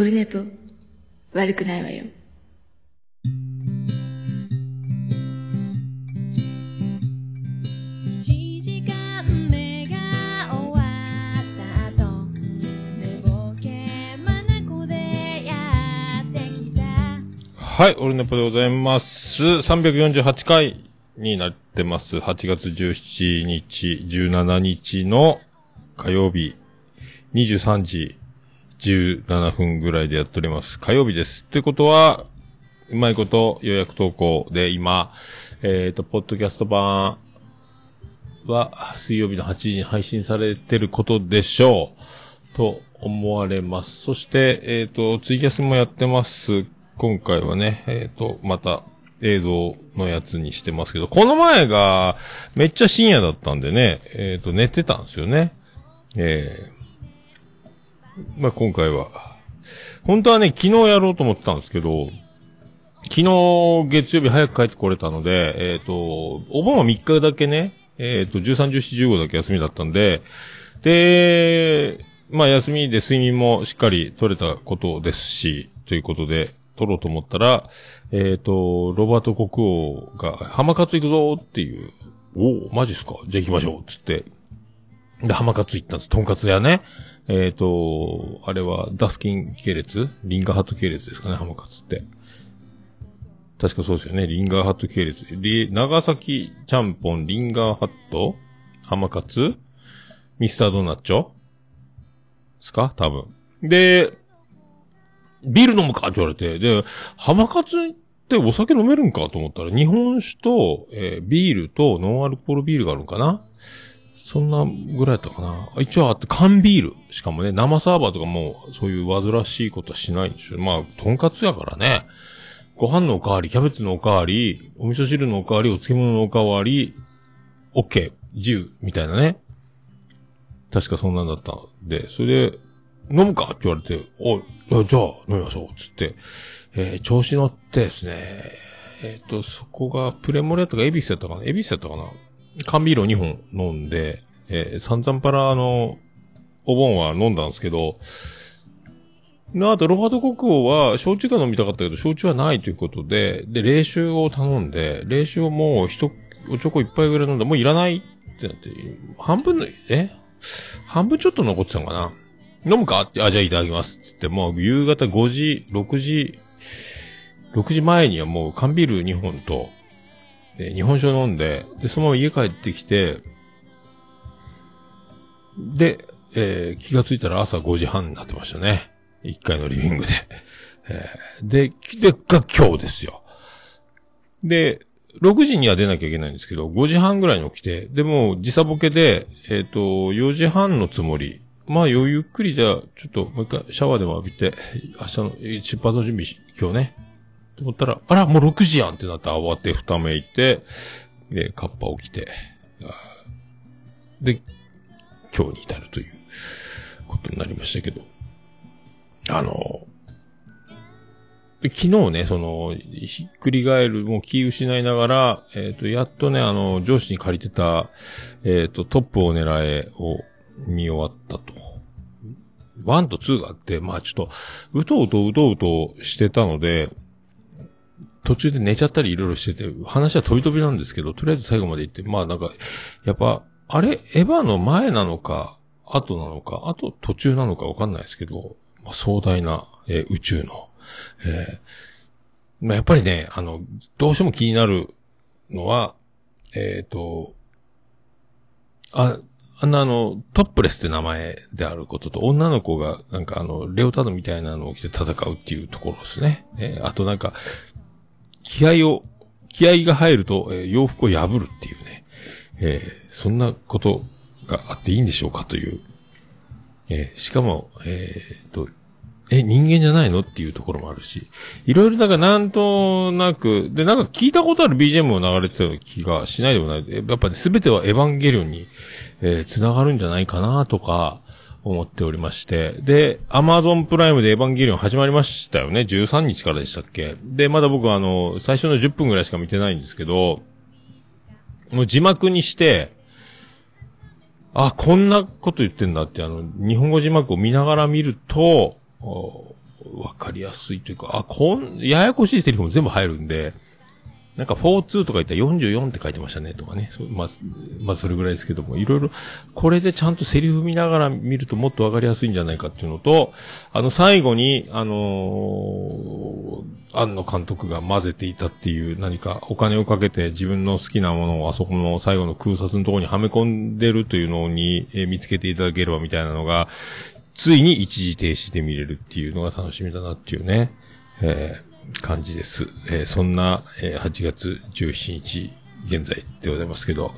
オルネポ、悪くないわよ。はい、オルネポでございます。348回になってます。8月17日、17日の火曜日、23時17分ぐらいでやっております。火曜日です。ということは、うまいこと予約投稿で今、えっ、と、ポッドキャスト版は水曜日の8時に配信されてることでしょう。と思われます。そして、えっ、と、ツイキャスもやってます。今回はね、えっ、と、また映像のやつにしてますけど、この前がめっちゃ深夜だったんでね、えっ、と、寝てたんですよね。え、まあ、今回は、本当はね、昨日やろうと思ってたんですけど、昨日月曜日早く帰ってこれたので、えっ、と、お盆は3日だけね、えっ、と、13、14、15だけ休みだったんで、で、まあ休みで睡眠もしっかり取れたことですし、ということで、取ろうと思ったら、えっ、と、ロバート国王が、浜勝行くぞっていう、おお、マジっすか？じゃあ行きましょうつって。で、浜勝行ったんです。とんかつ屋ね。えっ、と、あれは、ダスキン系列？リンガーハット系列ですかね、浜勝って。確かそうですよね。リンガーハット系列。リ長崎ちゃんぽん、リンガーハット？浜勝ミスタードーナッチョ？ですか？多分。で、ビール飲むかって言われて、で、浜勝ってお酒飲めるんかと思ったら、日本酒と、えービールとノンアルコールビールがあるんかな？そんなぐらいだったかな。一応あって缶ビール。しかもね、生サーバーとかもそういう煩わしいことはしないんですよ。まあ、とんかつやからね。ご飯のおかわり、キャベツのおかわり、お味噌汁のおかわり、お漬物のおかわり、オッケー、自由、みたいなね。確かそんなんだったんで、それで、飲むか？って言われて、おい、じゃあ飲みましょう、つって、えー調子乗ってですね、えっ、と、そこがプレモレやったかエビスやったかな。エビスやったかな。缶ビールを2本飲んで、えー、散々パラの、お盆は飲んだんですけど、の後、ロバート国王は、焼酎が飲みたかったけど、焼酎はないということで、で、冷酒を頼んで、冷酒をもう一、おちょこ一杯ぐらい飲んだ。もういらないってなって、半分の、え？半分ちょっと残ってたのかな？飲むか？って、あ、じゃあいただきます。つって、もう夕方5時、6時、6時前にはもう缶ビール2本と、で日本酒を飲んで、で、そのまま家帰ってきて、で、えー気がついたら朝5時半になってましたね。1階のリビングで。えーで、で、が今日ですよ。で、6時には出なきゃいけないんですけど、5時半ぐらいに起きて、でも時差ボケで、えっ、と、4時半のつもり。まあ、余ゆっくりじゃあ、ちょっともう一回シャワーでも浴びて、明日の出発の準備し、今日ね。思ったら、あら、もう6時やんってなって慌てふためいて、で、カッパ起きて、で、今日に至るということになりましたけど。あの、昨日ね、その、ひっくり返る、もう気失いながら、えっ、と、やっとね、あの、上司に借りてた、えっ、と、トップを狙えを見終わったと。1と2があって、まあちょっと、うとうとうとうとしてたので、途中で寝ちゃったりいろいろしてて、話は飛び飛びなんですけど、とりあえず最後まで行って、まあなんか、やっぱ、あれ、エヴァの前なのか、後なのか、あと途中なのかわかんないですけど、まあ、壮大な、えー宇宙の、えーまあ、やっぱりね、あの、どうしても気になるのは、えっ、と、あ、あんなあの、トップレスって名前であることと、女の子が、なんかあの、レオタードみたいなのを着て戦うっていうところですね。えーあとなんか、気合を、気合が入ると、えー洋服を破るっていうね。えーそんなことがあっていいんでしょうかという。えーしかも、えっと、え、人間じゃないのっていうところもあるし、いろいろだからなんとなく、で、なんか聞いたことある BGM も流れてた気がしないでもない。やっぱり全てはエヴァンゲリオンに、えー繋がるんじゃないかなとか、思っておりまして。で、アマゾンプライムでエヴァンゲリオン始まりましたよね？13日からでしたっけ？で、まだ僕はあの、最初の10分ぐらいしか見てないんですけど、もう字幕にして、あ、こんなこと言ってんだって、あの、日本語字幕を見ながら見ると、わかりやすいというか、あ、こん、ややこしいセリフも全部入るんで、なんか42とか言ったら44って書いてましたねとかね。そまあ、まあそれぐらいですけども、いろいろ、これでちゃんとセリフ見ながら見るともっとわかりやすいんじゃないかっていうのと、あの最後に、あのー、庵野監督が混ぜていたっていう何かお金をかけて自分の好きなものをあそこの最後の空撮のところにはめ込んでるというのに、えー見つけていただければみたいなのが、ついに一時停止で見れるっていうのが楽しみだなっていうね、えー感じです。えーそんな、えー8月17日現在でございますけど、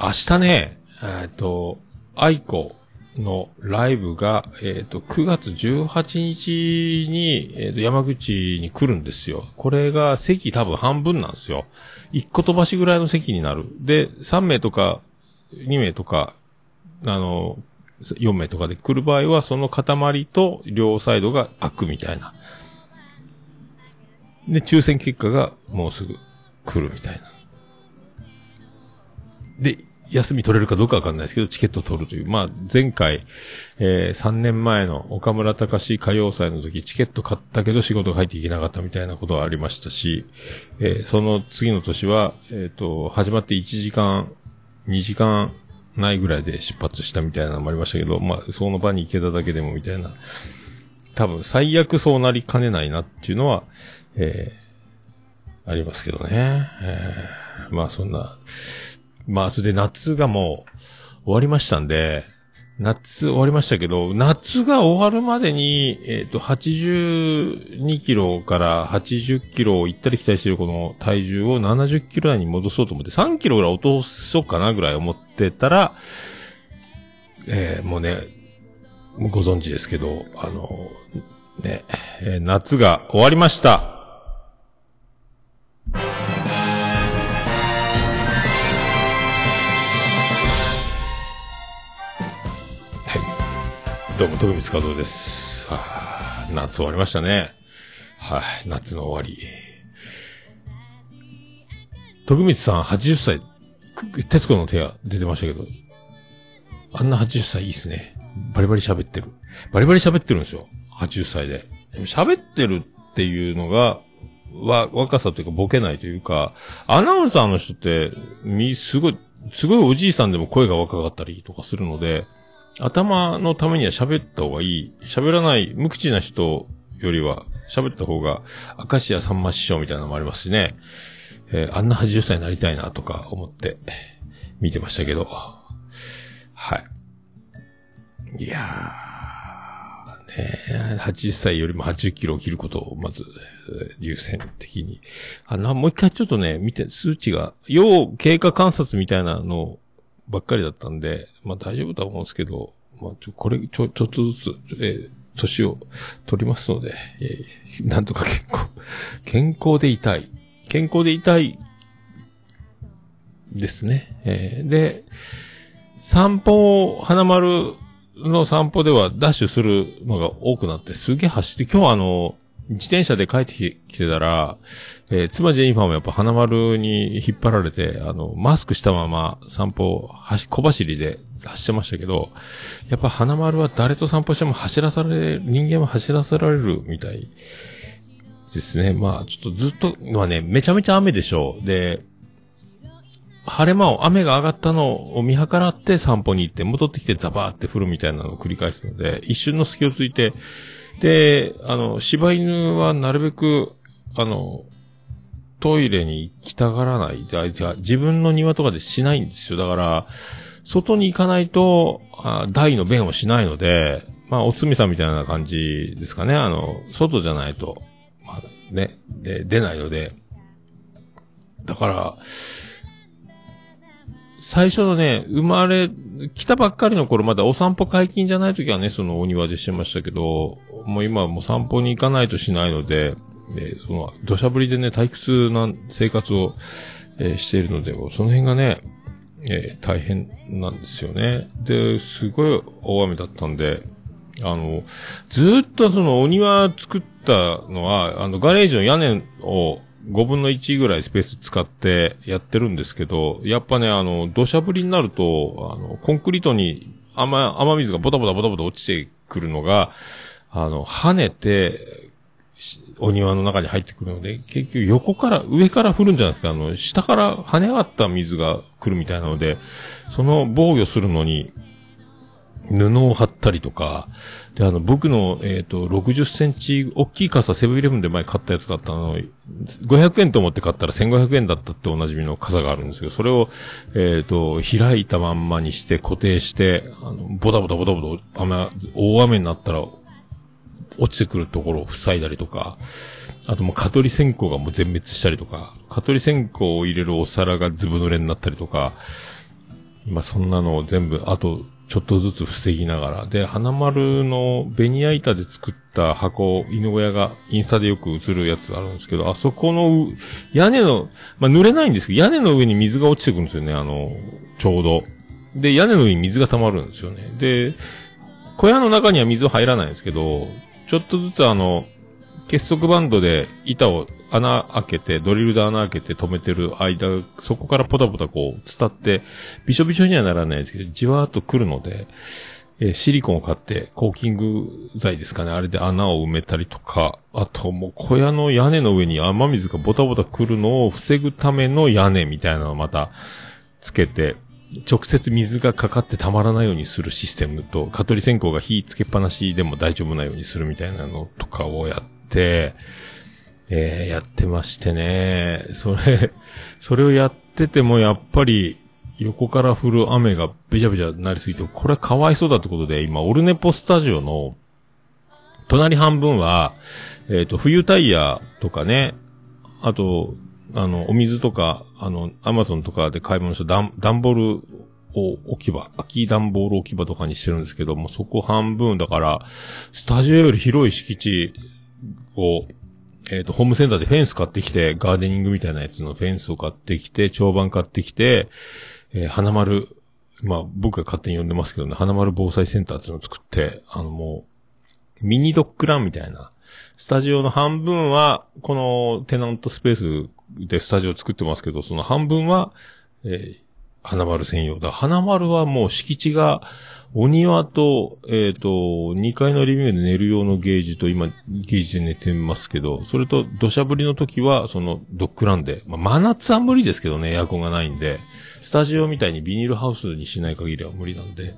明日ね、えっ、と、愛子のライブが、えっ、と、9月18日に、えーと、山口に来るんですよ。これが席多分半分なんですよ。1個飛ばしぐらいの席になる。で、3名とか、2名とか、あの、4名とかで来る場合は、その塊と両サイドが開くみたいな。で、抽選結果がもうすぐ来るみたいな。で、休み取れるかどうかわかんないですけど、チケット取るという。まあ、前回、えー、3年前の岡村隆史歌謡祭の時、チケット買ったけど仕事が入っていけなかったみたいなことはありましたし、えー、その次の年は、えっ、と、始まって1時間、2時間ないぐらいで出発したみたいなのもありましたけど、まあ、その場に行けただけでもみたいな。多分、最悪そうなりかねないなっていうのは、えー、ありますけどね。えー、まあ、そんな、まあ、それで夏がもう終わりましたんで、夏終わりましたけど、夏が終わるまでに、えっ、と、82キロから80キロを行ったり来たりしてるこの体重を70キロ台に戻そうと思って、3キロぐらい落とそうかなぐらい思ってたら、えーもうね、ご存知ですけど、あの、ね、えー夏が終わりました。はい。どうも、徳光和夫です。はあ、夏終わりましたね。はい、夏の終わり。徳光さん80歳、徹子の手が出てましたけど、あんな80歳いいっすね。バリバリ喋ってる。バリバリ喋ってるんですよ。80歳で。喋ってるっていうのが、わ、若さというかボケないというか、アナウンサーの人って、み、すごい、すごいおじいさんでも声が若かったりとかするので、頭のためには喋った方がいい。喋らない、無口な人よりは喋った方が、明石家さんま師匠みたいなのもありますしね。えーあんな80歳になりたいなとか思って見てましたけど。はい。いやー、ね80歳よりも80キロを切ることをまず、優先的に。あの、もう一回ちょっとね、見て、数値が、要経過観察みたいなのばっかりだったんで、まあ大丈夫だと思うんですけど、まあちょ、これ、ちょ、ちょっとずつ、えー年を取りますので、えー なんとか健康、健康でいたい。健康でいたいですね。えーで、散歩を、花丸の散歩ではダッシュするのが多くなって、すげえ走って、今日はあの、自転車で帰ってきてたら、えー妻ジェニファーもやっぱ花丸に引っ張られて、あの、マスクしたまま散歩を走、小走りで走ってましたけど、やっぱ花丸は誰と散歩しても走らされ、人間は走らせられるみたいですね。まあ、ちょっとずっと、まあね、めちゃめちゃ雨でしょう。で、晴れ間を、雨が上がったのを見計らって散歩に行って、戻ってきてザバーって降るみたいなのを繰り返すので、一瞬の隙をついて、で、あの、柴犬はなるべく、あの、トイレに行きたがらない。じゃあ、じゃあ自分の庭とかでしないんですよ。だから、外に行かないと、あ大の便をしないので、まあ、おつみさんみたいな感じですかね。あの、外じゃないと、まあ、ね、で、出ないので。だから、最初のね、生まれ、来たばっかりの頃、まだお散歩解禁じゃない時はね、そのお庭でしてましたけど、もう今はもう散歩に行かないとしないので、で、その、土砂降りでね、退屈な生活を、えーしているので、その辺がね、えー大変なんですよね。で、すごい大雨だったんで、あの、ずっとそのお庭作ったのは、あの、ガレージの屋根を5分の1ぐらいスペース使ってやってるんですけど、やっぱね、あの、土砂降りになると、あの、コンクリートに雨、雨水がボタボタボタボタ落ちてくるのが、あの、跳ねて、お庭の中に入ってくるので、結局横から、上から降るんじゃないですか、あの、下から跳ね上がった水が来るみたいなので、その防御するのに、布を貼ったりとか、で、あの、僕の、えっ、と、60センチ、大きい傘、セブンイレブンで前買ったやつがあったの、500円と思って買ったら1500円だったっておなじみの傘があるんですけど、それを、えっ、と、開いたまんまにして固定して、あの、ボタボタボタボタ、雨、大雨になったら、落ちてくるところを塞いだりとか、あともう蚊取り線香がもう全滅したりとか、蚊取り線香を入れるお皿がずぶ濡れになったりとか、まあそんなのを全部、あと、ちょっとずつ防ぎながら。で、花丸のベニヤ板で作った箱、犬小屋がインスタでよく映るやつあるんですけど、あそこの屋根の、まあ濡れないんですけど、屋根の上に水が落ちてくるんですよね、あの、ちょうど。で、屋根の上に水が溜まるんですよね。で、小屋の中には水は入らないんですけど、ちょっとずつあの、結束バンドで板を穴開けて、ドリルで穴開けて止めてる間、そこからポタポタこう、伝って、びしょびしょにはならないですけど、じわーっと来るので、えーシリコンを買って、コーキング剤ですかね、あれで穴を埋めたりとか、あともう小屋の屋根の上に雨水がボタボタ来るのを防ぐための屋根みたいなのをまた、つけて、直接水がかかってたまらないようにするシステムと、蚊取り線香が火つけっぱなしでも大丈夫なようにするみたいなのとかをやって、えー、やってましてね。それ、それをやっててもやっぱり横から降る雨がべちゃべちゃなりすぎて、これはかわいそうだってことで、今、オルネポスタジオの隣半分は、えっ、と、冬タイヤとかね、あと、あの、お水とか、あの、アマゾンとかで買い物した段段ボールを置き場、空き段ボール置き場とかにしてるんですけども、そこ半分だから、スタジオより広い敷地を、えっ、と、ホームセンターでフェンス買ってきて、ガーデニングみたいなやつのフェンスを買ってきて、長板買ってきて、えー花丸、まあ、僕が勝手に呼んでますけどね、花丸防災センターっていうのを作って、あのもう、ミニドッグランみたいな、スタジオの半分は、このテナントスペースでスタジオ作ってますけど、その半分は、えー花丸専用だ。花丸はもう敷地が、お庭と、えっ、と、2階のリビングで寝る用のゲージと、今、ゲージで寝てますけど、それと土砂降りの時は、そのドッグランで、まあ、真夏は無理ですけどね、エアコンがないんで、スタジオみたいにビニールハウスにしない限りは無理なんで、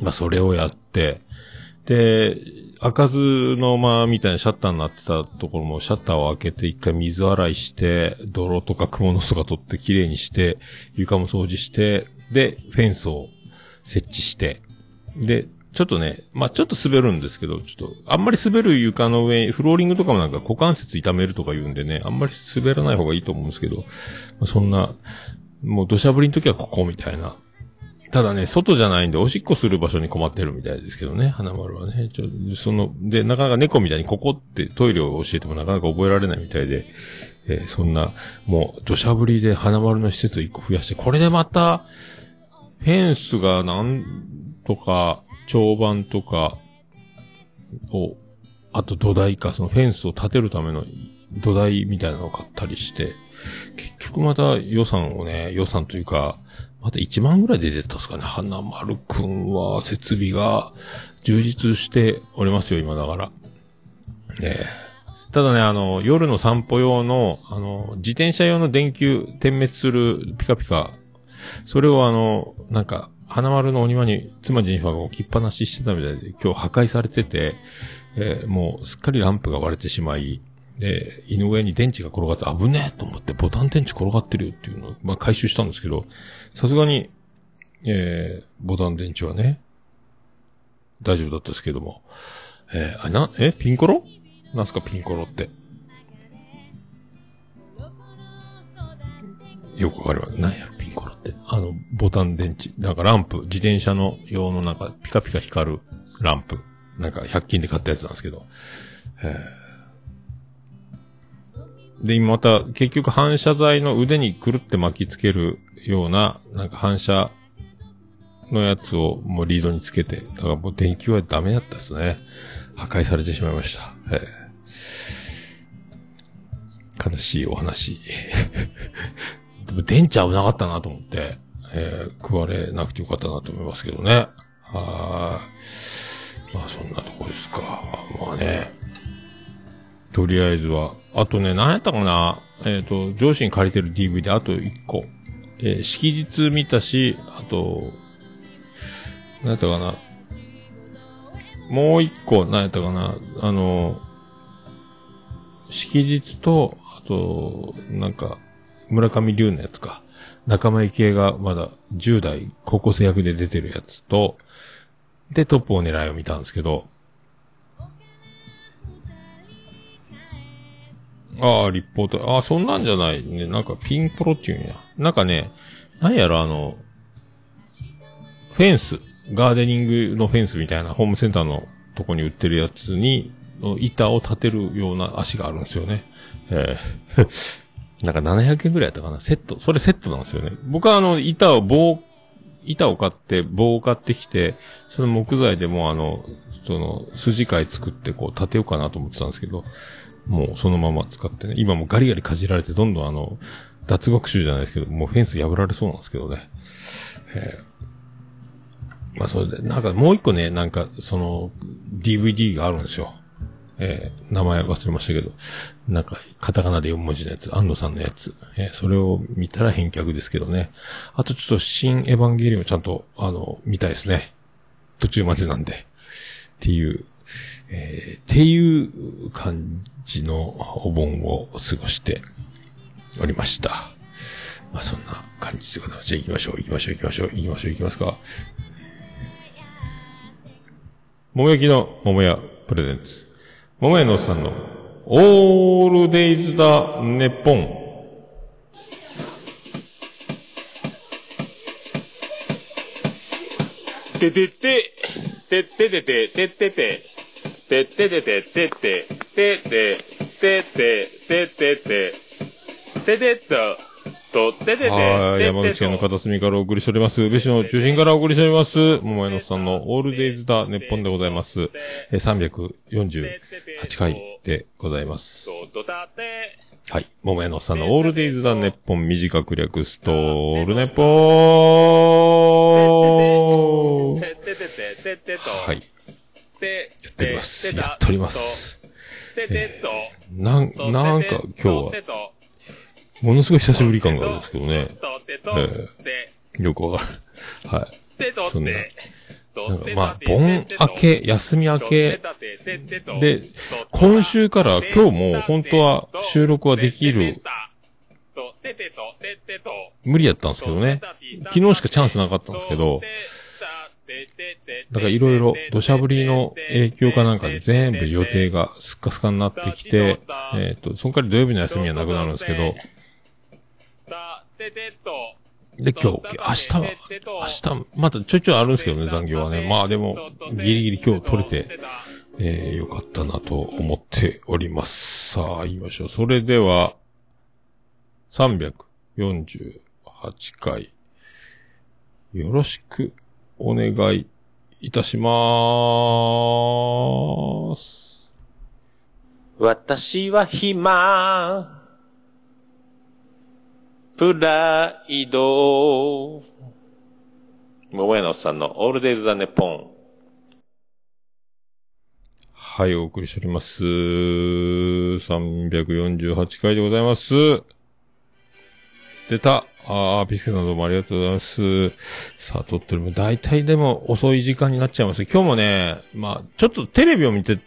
まあ、それをやって、で、開かずの間みたいなシャッターになってたところもシャッターを開けて一回水洗いして、泥とか蜘蛛の巣とか取ってきれいにして、床も掃除して、で、フェンスを設置して、で、ちょっとね、まあ、ちょっと滑るんですけど、ちょっと、あんまり滑る床の上、フローリングとかもなんか股関節痛めるとか言うんでね、あんまり滑らない方がいいと思うんですけど、まあ、そんな、もう土砂降りの時はここみたいな。ただね、外じゃないんで、おしっこする場所に困ってるみたいですけどね、花丸はね。ちょ、その、で、なかなか猫みたいにここってトイレを教えてもなかなか覚えられないみたいで、えーそんな、もう、土砂降りで花丸の施設を一個増やして、これでまた、フェンスがなんとか、長板とかを、あと土台か、そのフェンスを立てるための土台みたいなのを買ったりして、結局また予算をね、予算というか、また1万ぐらいで出てたんですかね。花丸くんは設備が充実しておりますよ、今だから。ねえただね、あの、夜の散歩用の、あの、自転車用の電球点滅するピカピカ、それをあの、なんか、花丸のお庭に妻ジェニファーが置きっぱなししてたみたいで、今日破壊されてて、えーもうすっかりランプが割れてしまい、で、犬小屋に電池が転がって危ねえと思ってボタン電池転がってるよっていうのを、まあ回収したんですけど、さすがに、えー、ボタン電池はね、大丈夫だったですけども、えー、あ、な、え、ピンコロ？なんすかピンコロって。よくわかります。何やろ、ピンコロって。あの、ボタン電池。なんかランプ、自転車の用のなんかピカピカ光るランプ。なんか100均で買ったやつなんですけど。えーで、また結局反射材の腕にくるって巻きつけるような、なんか反射のやつをもうリードにつけて、だからもう電球はダメだったですね。破壊されてしまいました。えー悲しいお話。でも電池危なかったなと思って、えー食われなくてよかったなと思いますけどね。はい。まあそんなとこですか。まあね。とりあえずは。あとね、何やったかなえっ、と、上司に借りてる DVD あと1個。えー式日見たし、あと、何やったかな。もう1個、何やったかな。あの、式日と、あと、なんか、村上龍のやつか。仲間由紀恵がまだ10代高校生役で出てるやつと、で、トップを狙いを見たんですけど、ああ、立方体。ああ、そんなんじゃないね。なんかピンポロっていうんや。なんかね、なんやろ、あの、フェンス、ガーデニングのフェンスみたいなホームセンターのとこに売ってるやつに、板を立てるような足があるんですよね。えー なんか700円ぐらいやったかな。セット。それセットなんですよね。僕はあの、板を棒、板を買って、棒を買ってきて、その木材でもあの、その、筋貝作ってこう立てようかなと思ってたんですけど、もうそのまま使ってね。今もガリガリかじられてどんどんあの、脱獄臭じゃないですけど、もうフェンス破られそうなんですけどね。えーまあそれで、なんかもう一個ね、なんかその、DVD があるんですよ。えー名前忘れましたけど、なんか、カタカナで4文字のやつ、安野さんのやつ。えーそれを見たら返却ですけどね。あとちょっと、新エヴァンゲリオンちゃんと、あの、見たいですね。途中までなんで。っていう、えーっていう感じのお盆を過ごしておりました。まあそんな感じでございます。じゃあ行きましょう、行きましょう、行きましょう、行きましょう、行きますか。桃焼きの桃屋プレゼンツ。桃屋のおっさんのオールデイズだネッポン。ててて、てててて、ててて、てててて、てて、てて、てて、ててて、ててと、と、ててて、はい、山口県の片隅からお送りしております。宇部市の中心からお送りしております。桃屋のさんのオールデイズだネッポンでございます。えー、348回でございます。はい。桃屋のさんのオールデイズだネッポン短く略すと、オールネポーはい。やっております。やっております。えーなん、なんか今日は、ものすごい久しぶり感があるんですけどね。えーよくわかる。はい。そんな。なんかまあ、盆明け、休み明け、で、今週から今日も本当は収録はできる、無理やったんですけどね。昨日しかチャンスなかったんですけど、だからいろいろ土砂降りの影響かなんかで全部予定がスッカスカになってきて、えっ、と、その代わり土曜日の休みはなくなるんですけど、で、今日、明日は、明日、またちょいちょいあるんですけどね、残業はね。まあでも、ギリギリ今日取れて、えー、よかったなと思っております。さあ、言いましょう。それでは、348回、よろしくお願いいたしまーす。私は暇。プライド。桃屋のおっさんのオールデイズ・ザ・ネポン。はい、お送りしております。348回でございます。出た。ああ、ビスケさんどうもありがとうございます。さあ、撮ってるも大体でも遅い時間になっちゃいます。今日もね、まあ、ちょっとテレビを見て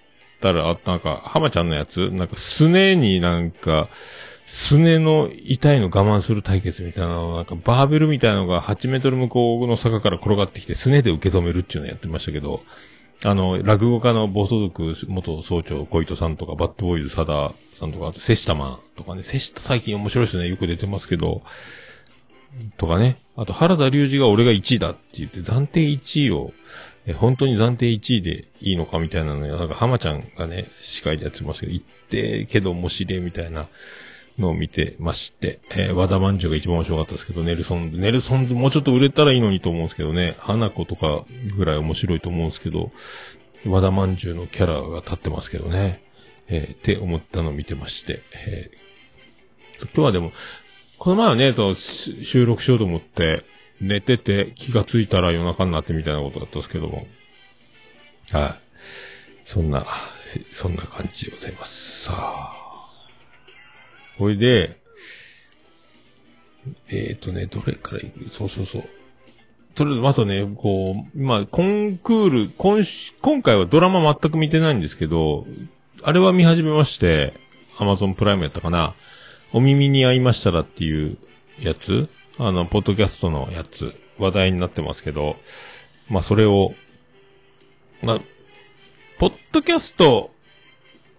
たら、あなんか、浜ちゃんのやつ？なんか、すねになんか、すねの痛いの我慢する対決みたいなの、なんかバーベルみたいなのが8メートル向こうの坂から転がってきて、すねで受け止めるっていうのをやってましたけど、あの、落語家の暴走族元総長小糸さんとか、バッドボーイズ佐田さんとか、あとセシタマンとかね、セシタ最近面白いですね。よく出てますけど、とかね。あと原田隆二が俺が1位だって言って、暫定1位を、え本当に暫定1位でいいのかみたいなのよ。なんか浜ちゃんがね、司会でやってますけど、言ってけど面白いみたいなのを見てまして、えー和田まんじゅうが一番面白かったですけど、ネルソンズ、ネルソンズもうちょっと売れたらいいのにと思うんですけどね、花子とかぐらい面白いと思うんですけど、和田まんじゅうのキャラが立ってますけどね、えーって思ったのを見てまして、えー今日はでも、この前はね、そう収録しようと思って、寝てて気がついたら夜中になってみたいなことだったんですけども。はい。そんな、そんな感じでございます。さあ。これで、えっ、とね、どれからいく？そうそうそう。とりあえず、あとね、こう、まあ、コンクール、今し、今回はドラマ全く見てないんですけど、あれは見始めまして、アマゾンプライムやったかな。お耳に合いましたらっていうやつ？あの、ポッドキャストのやつ、話題になってますけど、まあ、それを、まあ、ポッドキャスト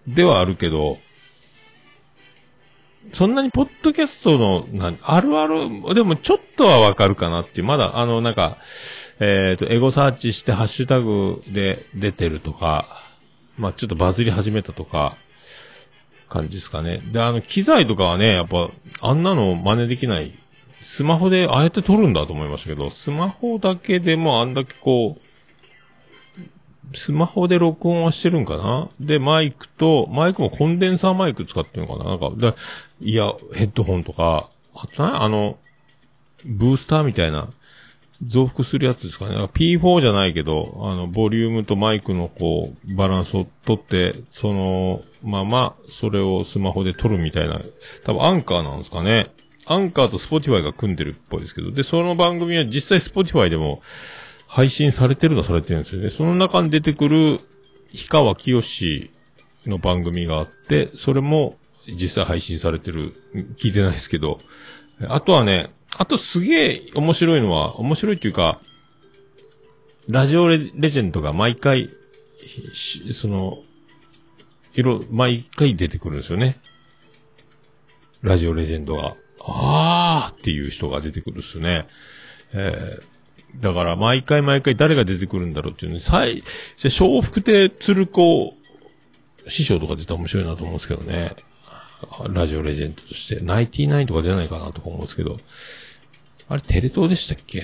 ではあるけど、そんなにポッドキャストの、なんあるある、でもちょっとはわかるかなっていう、まだ、あの、なんか、えっ、と、エゴサーチしてハッシュタグで出てるとか、まあちょっとバズり始めたとか、感じですかね。で、あの、機材とかはね、やっぱ、あんなの真似できない。スマホでああやって撮るんだと思いましたけど、スマホだけでもあんだけこう、スマホで録音はしてるんかな？で、マイクと、マイクもコンデンサーマイク使ってるのかな？なんか、いや、ヘッドホンとか、あとね、あの、ブースターみたいな、増幅するやつですかね？P4 じゃないけど、あの、ボリュームとマイクのこう、バランスをとって、その、まま、それをスマホで撮るみたいな、多分アンカーなんですかね。アンカーとスポティファイが組んでるっぽいですけど、で、その番組は実際スポティファイでも配信されてるのはされてるんですよね。その中に出てくる、氷川きよしの番組があって、それも実際配信されてる、聞いてないですけど、あとはね、あとすげえ面白いのは、面白いっていうか、ラジオレジェンドが毎回、その、色、毎回出てくるんですよね。ラジオレジェンドが。あーっていう人が出てくるんですね。えー、だから毎回毎回誰が出てくるんだろうっていうのに、最、じゃ、笑福亭鶴子師匠とか出たら面白いなと思うんですけどね。ラジオレジェンドとして。ナイティナインとか出ないかなとか思うんですけど。あれ、テレ東でしたっけ？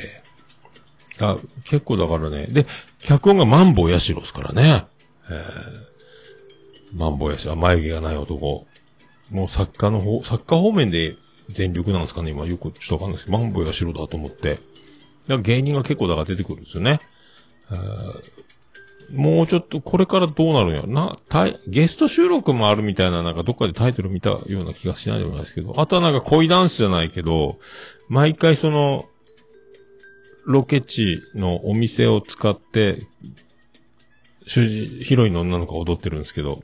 あ、結構だからね。で、脚本がマンボウヤシロですからね。えー、マンボウヤシロ、あ眉毛がない男。もう作家の方、作家方面で全力なんですかね今よくちょっとわかんないですけど、マンボウヤシロだと思って。だから芸人が結構だから出てくるんですよね。もうちょっとこれからどうなるんやな、タイ、ゲスト収録もあるみたいななんかどっかでタイトル見たような気がしないでもないですけど、あとはなんか恋ダンスじゃないけど、毎回その、ロケ地のお店を使って、主人、ヒロインの女の子が踊ってるんですけど、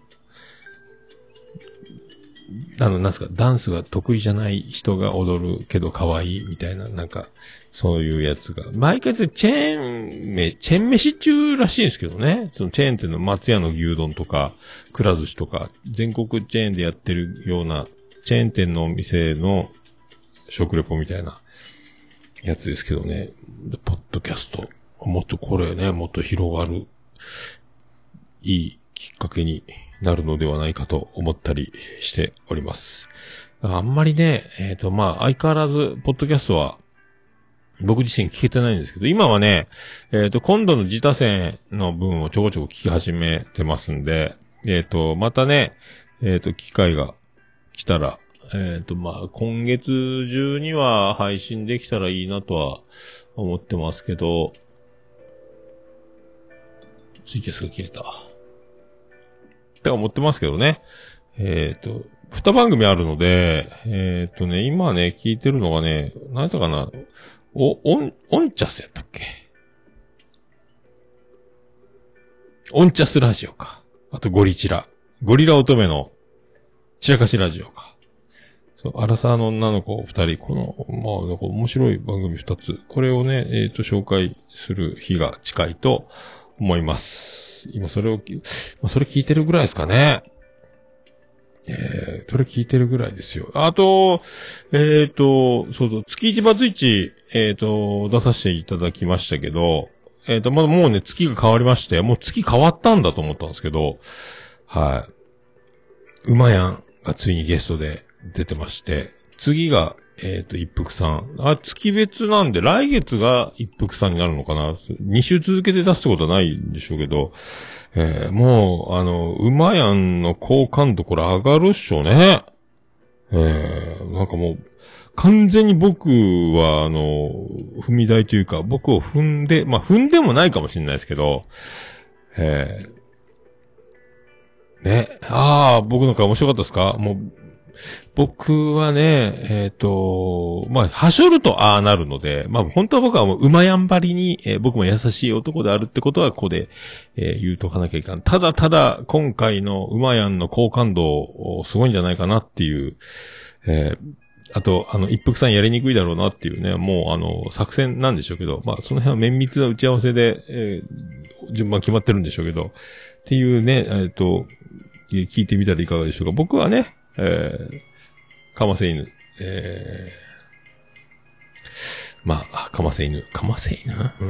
あの、なんすか、ダンスが得意じゃない人が踊るけど可愛いみたいな、なんか、そういうやつが。毎回ってチェーンめ、チェーン飯中らしいんですけどね。そのチェーンっていうのは松屋の牛丼とか、くら寿司とか、全国チェーンでやってるような、チェーン店のお店の食レポみたいなやつですけどね。ポッドキャスト。もっとこれね、もっと広がる、いいきっかけになるのではないかと思ったりしております。あんまりね、えっ、と、まあ、相変わらず、ポッドキャストは、僕自身聞けてないんですけど、今はね、えっ、と、今度の自他戦の分をちょこちょこ聞き始めてますんで、えっ、と、またね、えっ、と、機会が来たら、えっ、と、まあ、今月中には配信できたらいいなとは思ってますけど、ツイキャスが切れた。って思ってますけどね。えっ、と、二番組あるので、えっ、とね、今ね、聞いてるのがね、何やったかな、お、オン、オンチャスやったっけ？オンチャスラジオか。あとゴリチラ。ゴリラ乙女の散らかしラジオか。そう、アラサーの女の子二人、この、まあ、なんか面白い番組二つ。これをね、えっ、と、紹介する日が近いと思います。今それを、まあ、それ聞いてるぐらいですかね。えー、それ聞いてるぐらいですよ。あと、えっ、と、そうそう、月一バツイチ、えっ、と、出させていただきましたけど、えっ、と、まだもうね、月が変わりまして、もう月変わったんだと思ったんですけど、はい。馬やんがついにゲストで出てまして、次が、えっ、と、一服さん。あ、月別なんで、来月が一服さんになるのかな ?2 週続けて出すってことはないんでしょうけど、えーもう、あの、馬やんの好感度これ上がるっしょね。えー、なんかもう、完全に僕は、あの、踏み台というか、僕を踏んで、まあ、踏んでもないかもしれないですけど、えーね。ああ、僕の顔面白かったですか？もう、僕はね、えっ、と、まあ、はしょるとああなるので、まあ、本当は僕はもう、馬やんばりに、えー僕も優しい男であるってことは、ここで、えー言うとかなきゃいかん。ただただ、今回の馬やんの好感度、すごいんじゃないかなっていう、えあと、あの、一服さんやりにくいだろうなっていうね、もう、あの、作戦なんでしょうけど、まあ、その辺は綿密な打ち合わせで、えー順番決まってるんでしょうけど、っていうね、えっ、と、聞いてみたらいかがでしょうか。僕はね、えー、かませ犬、えー、まあ、かませ犬、かませ犬う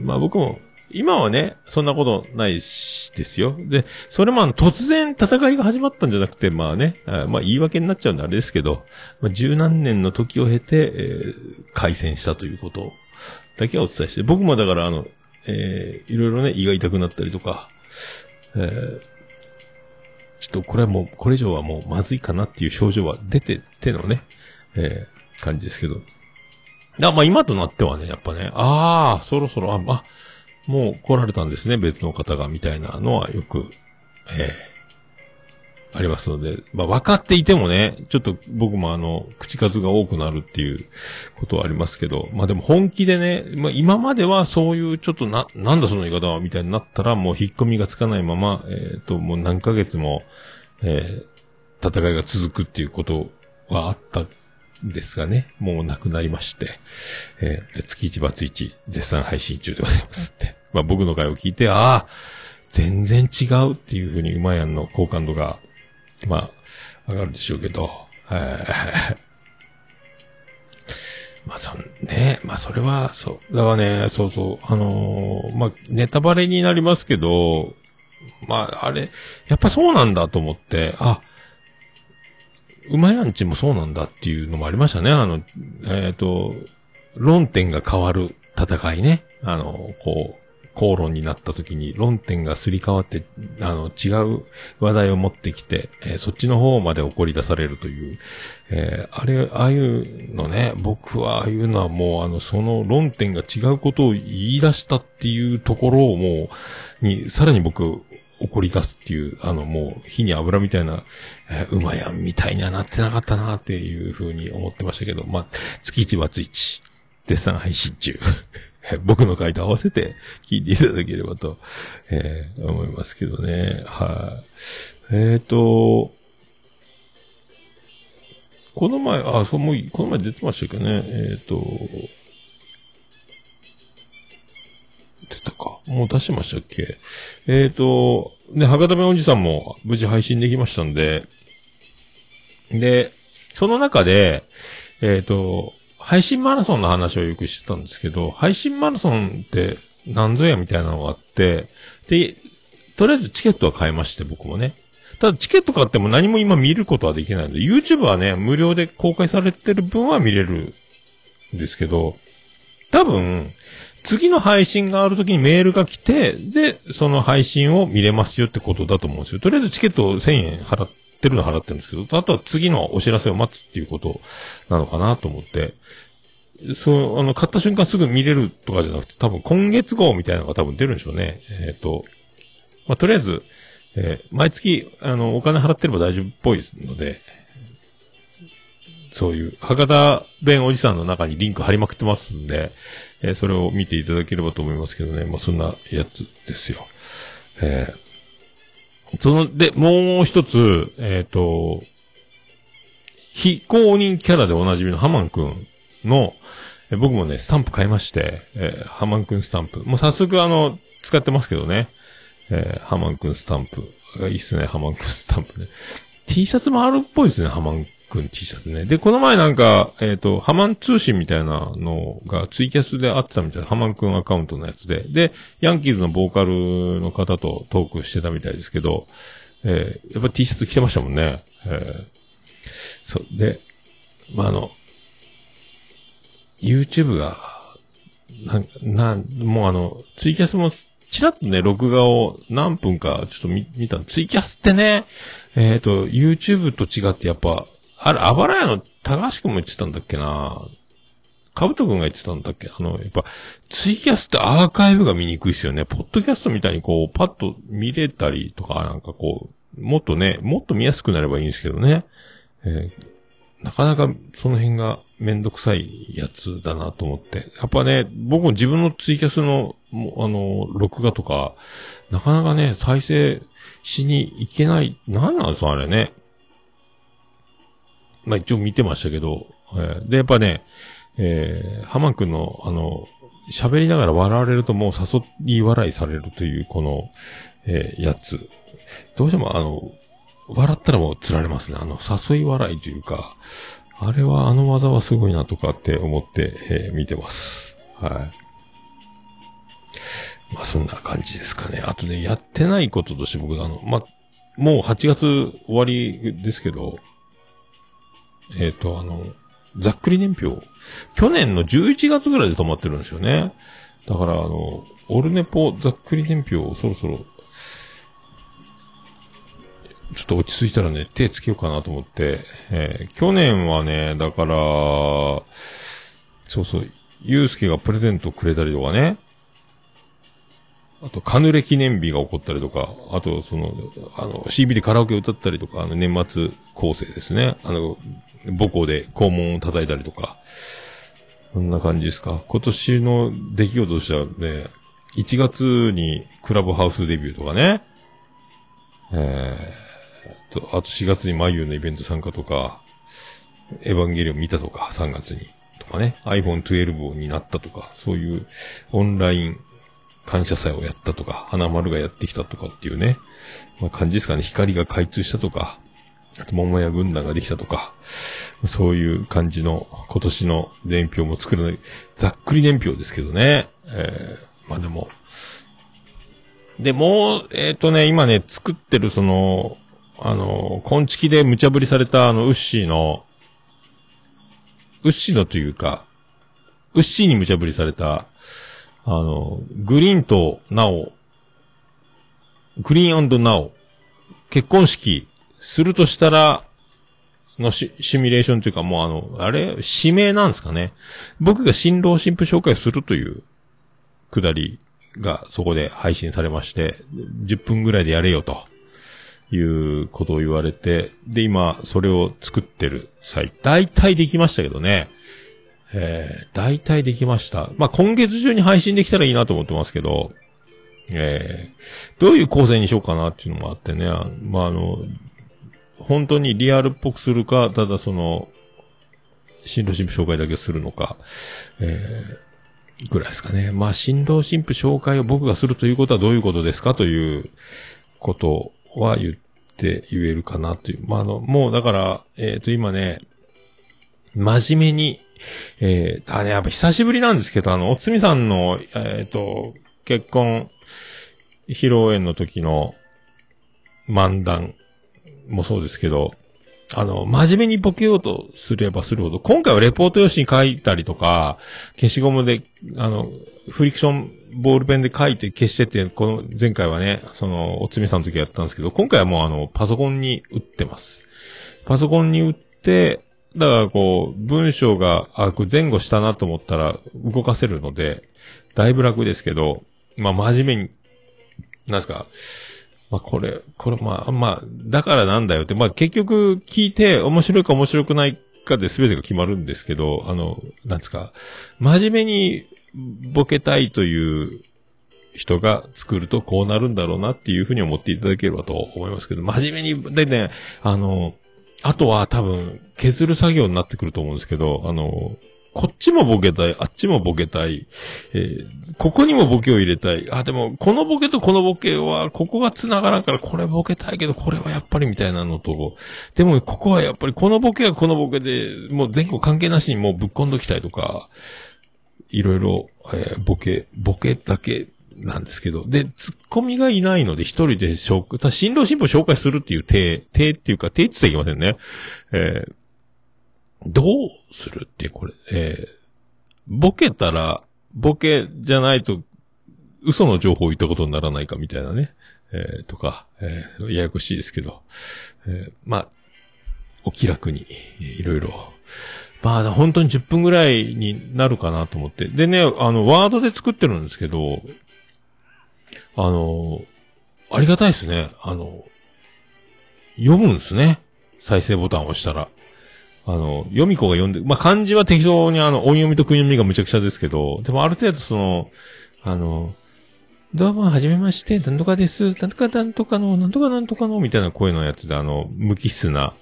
ん、まあ僕も、今はね、そんなことないし、ですよ。で、それも、突然戦いが始まったんじゃなくて、まあね、あまあ言い訳になっちゃうんであれですけど、まあ十何年の時を経て、えー、開戦したということだけはお伝えして、僕もだからあの、えー、いろいろね、胃が痛くなったりとか、えー、ちょっとこれはもう、これ以上はもうまずいかなっていう症状は出ててのね、えー、感じですけど。あ、まあ今となってはね、やっぱね、ああ、そろそろ、あ、あ、もう来られたんですね、別の方が、みたいなのはよく、ええありますので、まあ分かっていてもね、ちょっと僕もあの、口数が多くなるっていうことはありますけど、まあでも本気でね、まあ今まではそういうちょっとな、なんだその言い方は、みたいになったらもう引っ込みがつかないまま、えっ、と、もう何ヶ月も、えー戦いが続くっていうことはあったんですがね、もうなくなりまして、えーで月1バツ1絶賛配信中でございますって。まあ僕の回を聞いて、ああ、全然違うっていうふうに馬やんの好感度が、まあ、上がるでしょうけど、はい まあ、そんね、まあ、それは、そう。だからね、そうそう、あのーまあ、ネタバレになりますけど、まあ、あれ、やっぱそうなんだと思って、あ、馬やんちもそうなんだっていうのもありましたね。あの、えっ、と、論点が変わる戦いね。あの、こう、口論になった時に論点がすり替わって、あの、違う話題を持ってきて、えーそっちの方まで怒り出されるという、えーあれ、ああいうのね、僕はああいうのはもう、あの、その論点が違うことを言い出したっていうところをもう、に、さらに僕、怒り出すっていう、あの、もう、火に油みたいな、えー馬やんみたいにはなってなかったなっていうふうに思ってましたけど、まあ、月1バツ1、絶賛配信中。僕の回と合わせて聞いていただければと、えー思いますけどね。はい。えっ、と、この前、あ、そう、もう、この前出てましたっけね。えっ、と、出たか。もう出しましたっけえっ、と、ね、博多弁おじさんも無事配信できましたんで、で、その中で、えっ、と、配信マラソンの話をよくしてたんですけど、配信マラソンって何ぞやみたいなのがあって、で、とりあえずチケットは買いまして、僕もね。ただチケット買っても何も今見ることはできないので、YouTube はね、無料で公開されてる分は見れるんですけど、多分、次の配信がある時にメールが来て、で、その配信を見れますよってことだと思うんですよ。とりあえずチケットを1000円払ってるのは払ってるんですけど、あとは次のお知らせを待つっていうことなのかなと思って、そう、あの、買った瞬間すぐ見れるとかじゃなくて、多分今月号みたいなのが多分出るんでしょうね。えっ、と、まあ、とりあえず、えー毎月、あの、お金払ってれば大丈夫っぽいですので、そういう、博多弁おじさんの中にリンク貼りまくってますんで、えーそれを見ていただければと思いますけどね。まあ、そんなやつですよ。えーその、で、もう一つ、えっ、と、非公認キャラでおなじみのハマンくんの、え僕もね、スタンプ買いまして、えーハマンくんスタンプ。もう早速あの、使ってますけどね。えーハマンくんスタンプ。いいっすね、ハマンくんスタンプね。T シャツもあるっぽいですね、ハマンくん T シャツね。で、この前なんか、えっ、と、ハマン通信みたいなのがツイキャスであってたみたいな、ハマンくんアカウントのやつで。で、ヤンキーズのボーカルの方とトークしてたみたいですけど、えーやっぱ T シャツ着てましたもんね。えーそう、で、まあ、あの、YouTube が、なん、なん、もうあの、ツイキャスも、ちらっとね、録画を何分かちょっと見、見たの。ツイキャスってね、えっ、と、YouTube と違ってやっぱ、あれ、あばらやの高橋くんも言ってたんだっけなかぶとくんが言ってたんだっけ？あの、やっぱ、ツイキャスってアーカイブが見にくいですよね。ポッドキャストみたいにこう、パッと見れたりとか、なんかこう、もっとね、もっと見やすくなればいいんですけどね。えーなかなかその辺がめんどくさいやつだなと思って。やっぱね、僕も自分のツイキャスの、あの、録画とか、なかなかね、再生しに行けない。なんなんですかあれね。まあ一応見てましたけど、えーで、やっぱね、えー、ハマン君の、あの、喋りながら笑われるともう誘い笑いされるという、この、えーやつ。どうしてもあの、笑ったらもう釣られますね。あの、誘い笑いというか、あれはあの技はすごいなとかって思って、えー見てます。はい。まあそんな感じですかね。あとね、やってないこととして僕、あの、まあ、もう8月終わりですけど、えっ、と、あの、ざっくり年表。去年の11月ぐらいで止まってるんですよね。だから、あの、オルネポざっくり年表をそろそろ、ちょっと落ち着いたらね、手つけようかなと思って、えー去年はね、だから、そうそう、ゆうすけがプレゼントくれたりとかね、あと、カヌレ記念日が起こったりとか、あと、その、あの、CB でカラオケ歌ったりとか、あの、年末構成ですね。あの、母校で校門を叩いたりとか、こんな感じですか。今年の出来事としてはね、1月にクラブハウスデビューとかね、えー、と、あと4月に眉のイベント参加とか、エヴァンゲリオン見たとか、3月に。とかね、iPhone 12になったとか、そういうオンライン感謝祭をやったとか、花丸がやってきたとかっていうね、まあ感じですかね、光が開通したとか、あと桃屋軍団ができたとか、そういう感じの今年の年表も作るのに、ざっくり年表ですけどね。えー、まあでも。で、もう、えっ、とね、今ね、作ってるその、あの、コンチキで無茶ぶりされたあの、ウッシーの、ウッシーのというか、ウッシーに無茶ぶりされた、あの、グリーンとナオ、グリーンナオ、結婚式するとしたら、のシシミュレーションというかもうあの、あれ、指名なんですかね？僕が新郎新婦紹介するという、くだりがそこで配信されまして、10分ぐらいでやれよと。いうことを言われて、で、今、それを作ってる際、大体できましたけどね。えー、大体できました。まあ、今月中に配信できたらいいなと思ってますけど、えー、どういう構成にしようかなっていうのもあってね、まあ、あの、本当にリアルっぽくするか、ただその、新郎新婦紹介だけするのか、えー、ぐらいですかね。まあ、新郎新婦紹介を僕がするということはどういうことですか？ということは言って言えるかなという。まあ、あの、もうだから、えっ、と、今ね、真面目に、えー、あれ、やっぱ久しぶりなんですけど、あの、おつみさんの、えっ、と、結婚、披露宴の時の漫談もそうですけど、あの、真面目にボケようとすればするほど、今回はレポート用紙に書いたりとか、消しゴムで、あの、フリクションボールペンで書いて消してって、この前回はね、その、おつみさんの時やったんですけど、今回はもうあの、パソコンに打ってます。パソコンに打って、だからこう、文章が、あ、これ前後したなと思ったら動かせるので、だいぶ楽ですけど、まあ真面目に、なんすか、まあこれ、これまあ、まあ、だからなんだよって、まあ結局聞いて面白いか面白くないかで全てが決まるんですけど、あの、なんですか、真面目にボケたいという人が作るとこうなるんだろうなっていうふうに思っていただければと思いますけど、真面目に、でね、あの、あとは多分削る作業になってくると思うんですけど、あの、こっちもボケたい、あっちもボケたい、えーここにもボケを入れたい。あ、でも、このボケとこのボケは、ここが繋がらんから、これボケたいけど、これはやっぱりみたいなのと、でも、ここはやっぱり、このボケはこのボケで、もう前後関係なしにもうぶっ込んどきたいとか、いろいろ、えーボケ、ボケだけなんですけど、で、ツッコミがいないので、一人で紹介、た新郎新婦紹介するっていう手、手っていうか、手って言っちゃいけませんね。えーどうするって、これ、えーボケたら、ボケじゃないと、嘘の情報を言ったことにならないかみたいなね。えーとか、えーややこしいですけど。えーまあ、お気楽に、いろいろ。まあ、本当に10分ぐらいになるかなと思って。でね、あの、ワードで作ってるんですけど、あの、ありがたいですね。あの、読むんすね。再生ボタンを押したら。あの、読み子が読んで、まあ、漢字は適当にあの、音読みと訓読みがむちゃくちゃですけど、でもある程度その、あの、どうも、はじめまして、なんとかです、なんとかなんとかの、なんとかなんとかの、みたいな声のやつで、あの、無機質な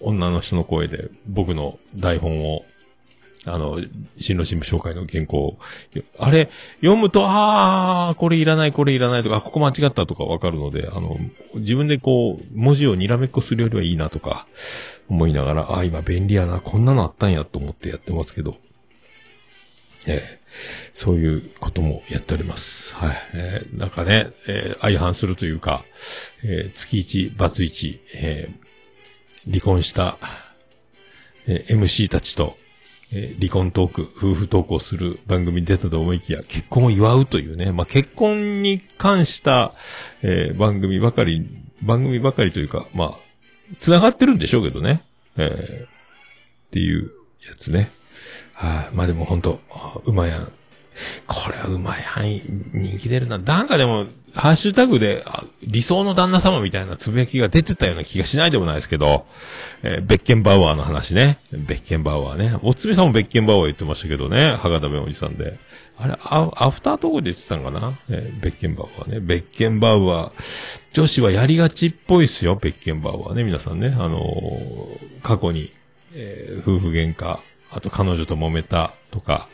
女の人の声で、僕の台本を、あの、新郎新婦紹介の原稿、あれ、読むと、あー、これいらない、これいらないとか、ここ間違ったとかわかるので、あの、自分でこう、文字をにらめっこするよりはいいなとか、思いながら、あー、今便利やな、こんなのあったんやと思ってやってますけど、ええそういうこともやっております。はい。えーなんかね、えー相反するというか、えー月1、バツ1、えー離婚した、えー MC たちと、えー離婚トーク、夫婦トークをする番組に出たと思いきや、結婚を祝うというね、まあ、結婚に関した、えー番組ばかり、番組ばかりというか、まあ、繋がってるんでしょうけどね。えーっていうやつね。はい、まあでも本当うまやん。これはうまやん、人気出るな。なんかでも、ハッシュタグで、理想の旦那様みたいなつぶやきが出てたような気がしないでもないですけど、えーベッケンバウアーの話ね。ベッケンバウアーね。おつみさんもベッケンバウアー言ってましたけどね。博多弁おじさんで。あれ、アアフタートークで言ってたんかな、えーベッケンバウアーね。ベッケンバウアー。女子はやりがちっぽいっすよ、ベッケンバウアーね。皆さんね。あのー過去に、え夫婦喧嘩、あと彼女と揉めたとか、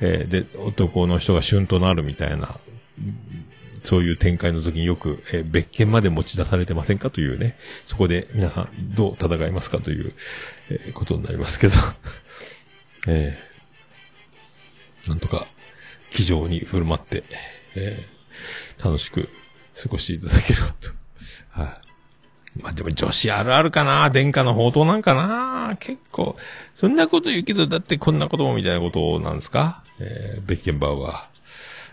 えで、男の人が旬となるみたいな、そういう展開の時によく、えー別件まで持ち出されてませんかというね、そこで皆さんどう戦いますかという、えーことになりますけど、えーなんとか、気丈に振る舞って、えー楽しく過ごしていただければと。はい、まあでも女子あるあるかな。殿下の宝刀なんかな。結構、そんなこと言うけど、だってこんなこともみたいなことなんですか？えーベッケンバウは。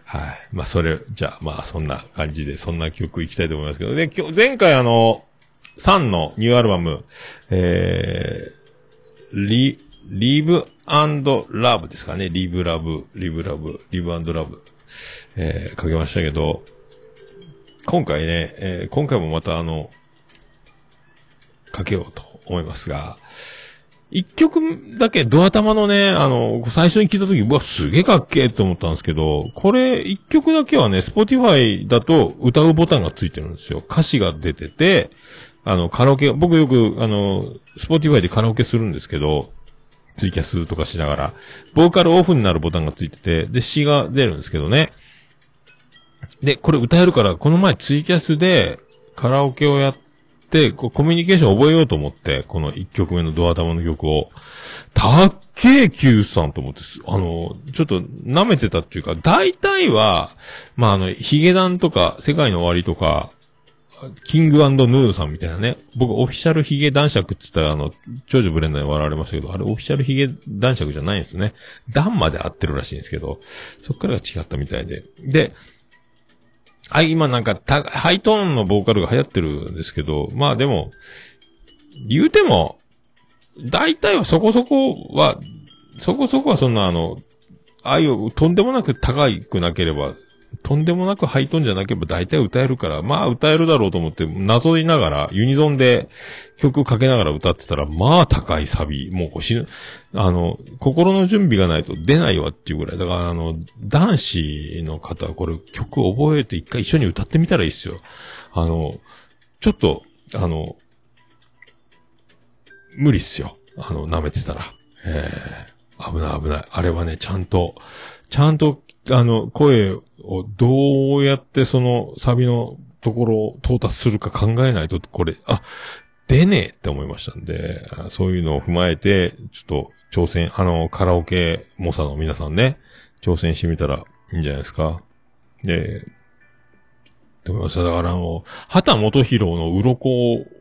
はい。まあそれ、じゃあまあそんな感じで、そんな曲いきたいと思いますけど、で、今日、前回あの、サンのニューアルバム、えー、リ、リブラブですかね。リブラブ、リブラブ、リブラブ、えー、かけましたけど、今回ね、えー今回もまたあの、かけようと思いますが、一曲だけド頭のね、あの、最初に聞いた時、うわ、すげえかっけえと思ったんですけど、これ、一曲だけはね、スポティファイだと歌うボタンがついてるんですよ。歌詞が出てて、あの、カラオケ、僕よく、あの、スポティファイでカラオケするんですけど、ツイキャスとかしながら、ボーカルオフになるボタンがついてて、で、詩が出るんですけどね。で、これ歌えるから、この前ツイキャスでカラオケをやって、こうコミュニケーション覚えようと思って、この1曲目のド頭の曲を、たっけー Q さんと思って、あの、ちょっと舐めてたっていうか、大体は、まあ、あの、ヒゲダンとか、世界の終わりとか、キングヌードさんみたいなね。僕、オフィシャルヒゲ男爵って言ったら、あの、長女ブレンダーに笑われましたけど、あれオフィシャルヒゲ男爵じゃないんですね。ダンまで合ってるらしいんですけど、そっからが違ったみたいで。で、はい、今なんか、ハイトーンのボーカルが流行ってるんですけど、まあでも、言うても、大体はそこそこは、そこそこはそんなあの、愛をとんでもなく高くなければ、とんでもなくハイトーンじゃなければ大体歌えるから、まあ歌えるだろうと思って、謎りながら、ユニゾンで曲かけながら歌ってたら、まあ高いサビ、もう死ぬ、あの、心の準備がないと出ないわっていうぐらい。だからあの、男子の方はこれ曲覚えて一回一緒に歌ってみたらいいっすよ。あの、ちょっと、あの、無理っすよ。あの、舐めてたら。ええ危ない危ない。あれはね、ちゃんと、ちゃんと、あの、声をどうやってそのサビのところを到達するか考えないと、これ、あ、出ねえって思いましたんで、そういうのを踏まえて、ちょっと挑戦、あの、カラオケ猛者の皆さんね、挑戦してみたらいいんじゃないですか。で、と思いました。だからあの、畑元博の鱗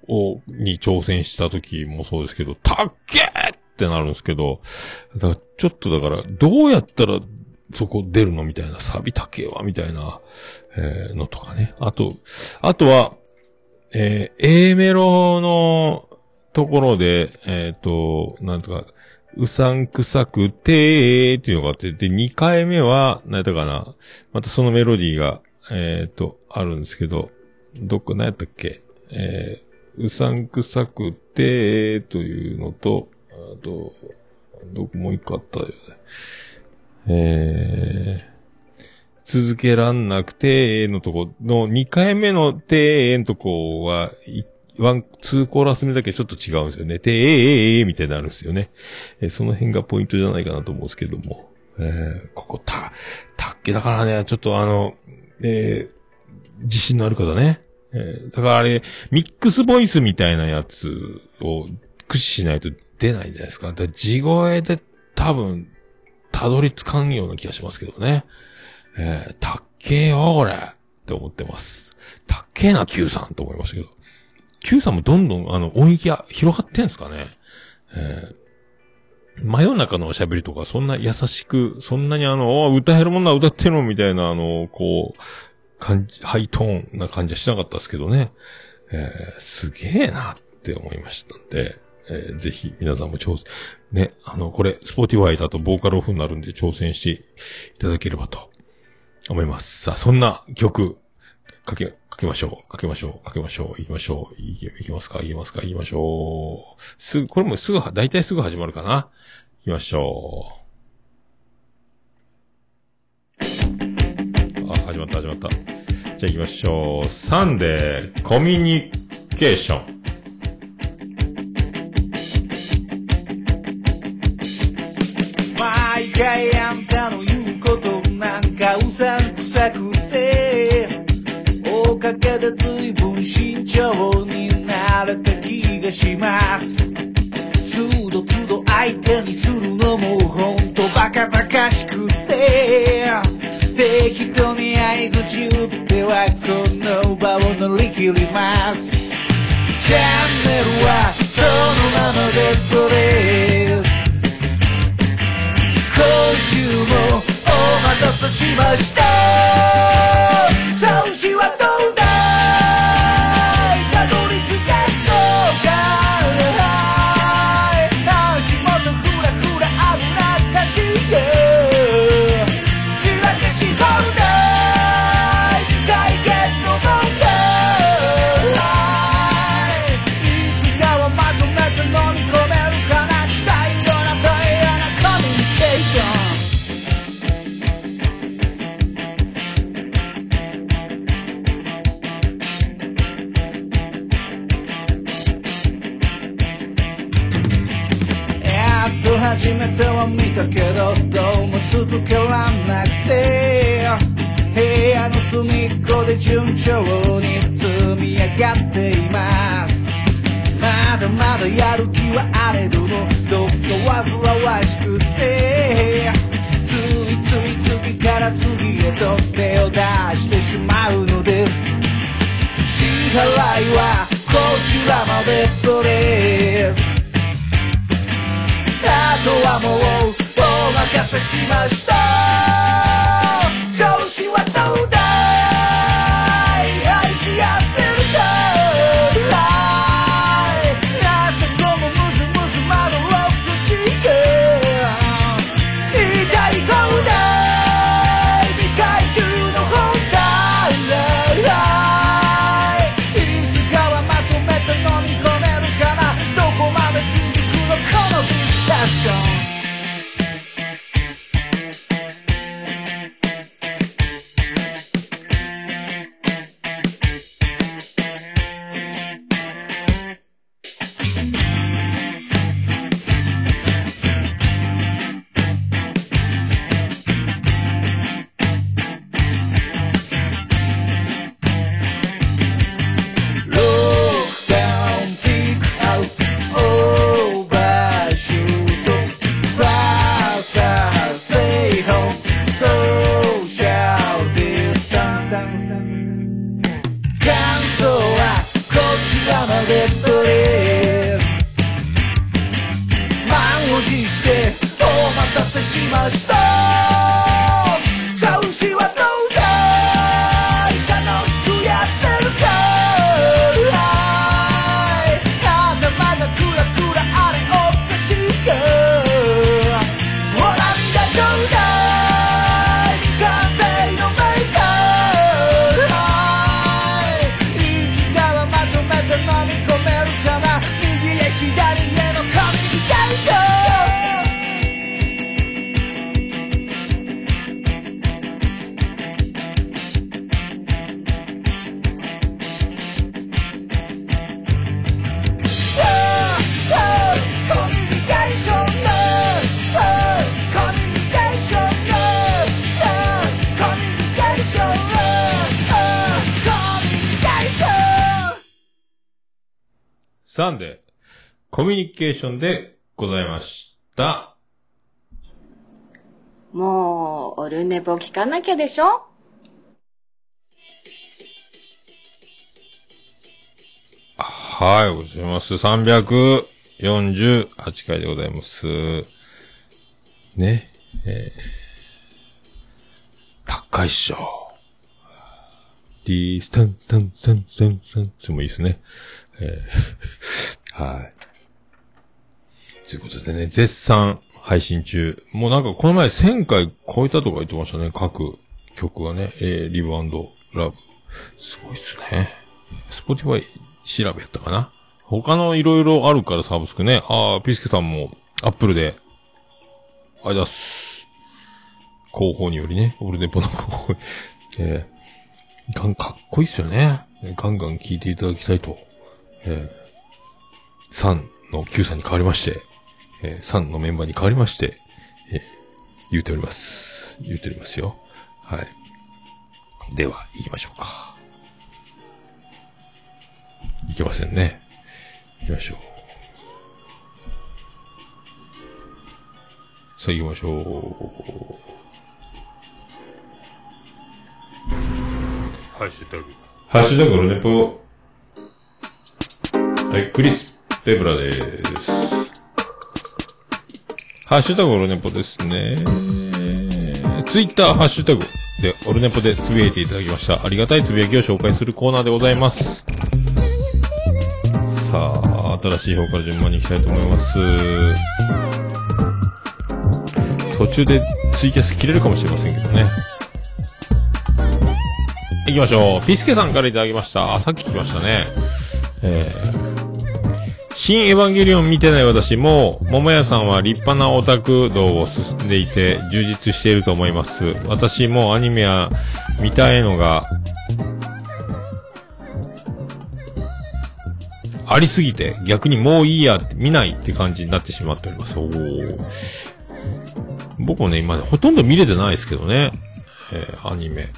を、に挑戦した時もそうですけど、たっけーってなるんですけど、だからちょっとだから、どうやったらそこ出るのみたいな、サビ高えわ、みたいな、えーのとかね。あと、あとは、えー A メロのところで、えっ、と、なんとか、うさんくさくてーっていうのがあって、で、2回目は、なんやったかな。またそのメロディーが、えっ、と、あるんですけど、どっか、何やったっけえーうさんくさくて、というのと、あと、どこもう一個あったよね。えー、続けらんなくて、のとこの2回目のて、のとこは、ワン、ツーコーラス目だけちょっと違うんですよね。て、えーえーええみたいになるんですよね。えーその辺がポイントじゃないかなと思うんですけども。えーここ、た、たっけだからね、ちょっとあの、えー自信のある方ね。えーだからあれ、ミックスボイスみたいなやつを駆使しないと出ないんじゃないですか。だか地声で多分、たどり着かんような気がしますけどね。えー、たっけえよ、これ。って思ってます。たっけえな、Q さんと思いましたけど。Q さんもどんどん、あの、音域が広がってんすかね。えー、真夜中のおしゃべりとか、そんな優しく、そんなにあの、歌えるものは歌ってるのみたいな、あの、こう、感じ、ハイトーンな感じはしなかったですけどね。えー、すげえなって思いましたんで、えーぜひ皆さんも挑戦、ね、あの、これ、スポーティファイだとボーカルオフになるんで挑戦していただければと思います。さあ、そんな曲、かけ、かけましょう。かけましょう。かけましょう。行きましょう。いき、ますか行きますか行きましょう。すぐ、これもすぐ、だいたいすぐ始まるかな行きましょう。あ、始まった始まった。じゃあ行きましょう。サンデー、コミュニケーション。回あんたの言うことなんかうさんくさくて。おかげで随分慎重になれた気がします。都度都度相手にするのもほんとバカバカしくて。適当に合図打ってはこの場を乗り切ります。チャンネルはそのままでこれ今週もお待たせしました。調子はどうだ？ては見たけどどうも続けらんなくて。部屋の隅っこで順調に積み上がっています。まだまだやる気はあれどもどっか煩わしくて。ついつい次から次へと手を出してしまうのです。支払いはこちらまでとです。とはもうお任せしました。サンデー、コミュニケーションでございました。もう、オルネポ聞かなきゃでしょ？はい、ございます。348回でございます。ね。えー、高いっしょ。ディースタンタンタンタンタンつもいいですね。えー、はい。ということでね、絶賛配信中。もうなんかこの前1000回超えたとか言ってましたね。各曲がね。えー、リブラブ。すごいっすね。スポティファイ調べやったかな他のいろいろあるからサブスクね。ああ、ピスケさんもアップルで、ありがとうございます。広報によりね、オルネポの広報、えー、ガン、かっこいいっすよね。ガンガン聞いていただきたいと。えー、3の Q さんに変わりまして、えー、3のメンバーに変わりまして、えー、言うております。言うておりますよ。はい。では、行きましょうか。いけませんね。行きましょう。さあ行きましょう。ハッシュタグ。ハッシュタグオルネポ。はい、クリス・ペブラです。ハッシュタグオルネポですね。ツイッター、ハッシュタグで、オルネポでつぶやいていただきました。ありがたいつぶやきを紹介するコーナーでございます。さあ、新しい方から順番に行きたいと思います。途中でツイキャス切れるかもしれませんけどね。行きましょう。ピスケさんからいただきました。あ、さっき来ましたね。えー、新エヴァンゲリオン見てない私も、桃屋さんは立派なオタク道を進んでいて、充実していると思います。私もアニメや見たいのが、ありすぎて、逆にもういいや見ないって感じになってしまっております。おー僕もね、今ね、ほとんど見れてないですけどね。えーアニメ。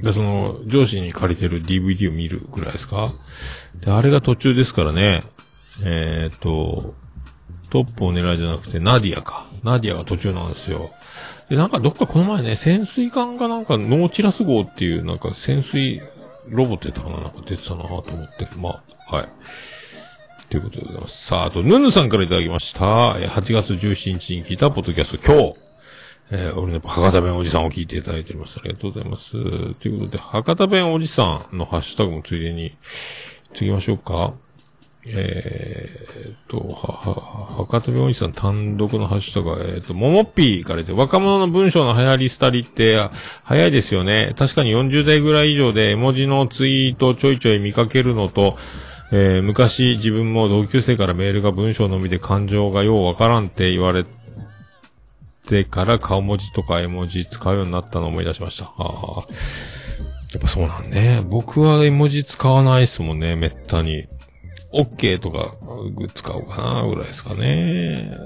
で、その、上司に借りてる DVD を見るぐらいですかで、あれが途中ですからね。えっ、と、トップを狙いじゃなくて、ナディアか。ナディアが途中なんですよ。で、なんかどっかこの前ね、潜水艦がなんかノーチラス号っていう、なんか潜水ロボットやったかななんか出てたなと思って。まあ、はい。ということでございます。さあ、あと、ヌヌさんからいただきました。8月17日に聞いたポッドキャスト、今日。えー、俺ね、博多弁おじさんを聞いていただいております。ありがとうございます。ということで、博多弁おじさんのハッシュタグもついでに、次行きましょうか。えーっと、は、は、博多弁おじさん単独のハッシュタグ、えーっと、ももっぴーからで、若者の文章の流行り廃りって、早いですよね。確かに40代ぐらい以上で絵文字のツイートちょいちょい見かけるのと、えー昔自分も同級生からメールが文章のみで感情がようわからんって言われてから顔文字とか絵文字使うようになったのを思い出しました。ああ。やっぱそうなんね。僕は絵文字使わないですもんね、めったに。OK とか使おうかな、ぐらいですかね。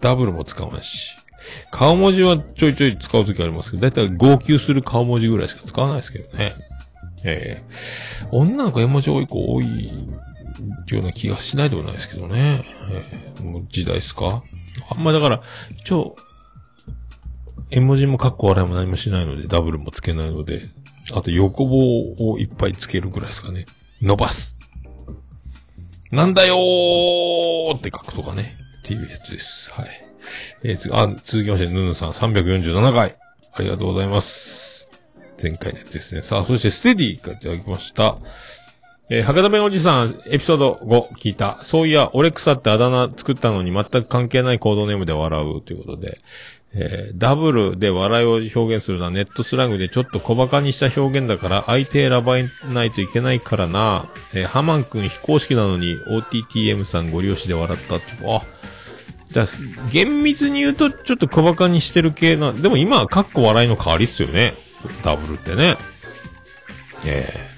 ダブルも使わないし。顔文字はちょいちょい使うときありますけど、だいたい号泣する顔文字ぐらいしか使わないですけどね。ええ女の子絵文字多い子多いような気がしないでもないですけどね。ええもう時代ですか？あんまだから、一応、絵文字もカッコ笑いも何もしないので、ダブルもつけないので、あと横棒をいっぱいつけるぐらいですかね。伸ばす。なんだよーって書くとかね。っていうやつです。はい。えー、つ、あ、続きまして、ヌヌさん347回。ありがとうございます。前回のやつですね。さあ、そしてステディからいただきました。えー博多弁おじさん、エピソード5聞いた。そういや、俺草ってあだ名作ったのに全く関係ないコードネームで笑うということで、えーダブルで笑いを表現するのはネットスラングでちょっと小馬鹿にした表現だから相手選ばないといけないからな。えーハマン君非公式なのに OTTM さんご利用しで笑ったって。あ、じゃあ、厳密に言うとちょっと小馬鹿にしてる系な。でも今はカッコ笑いの代わりっすよね。ダブルってね。ええ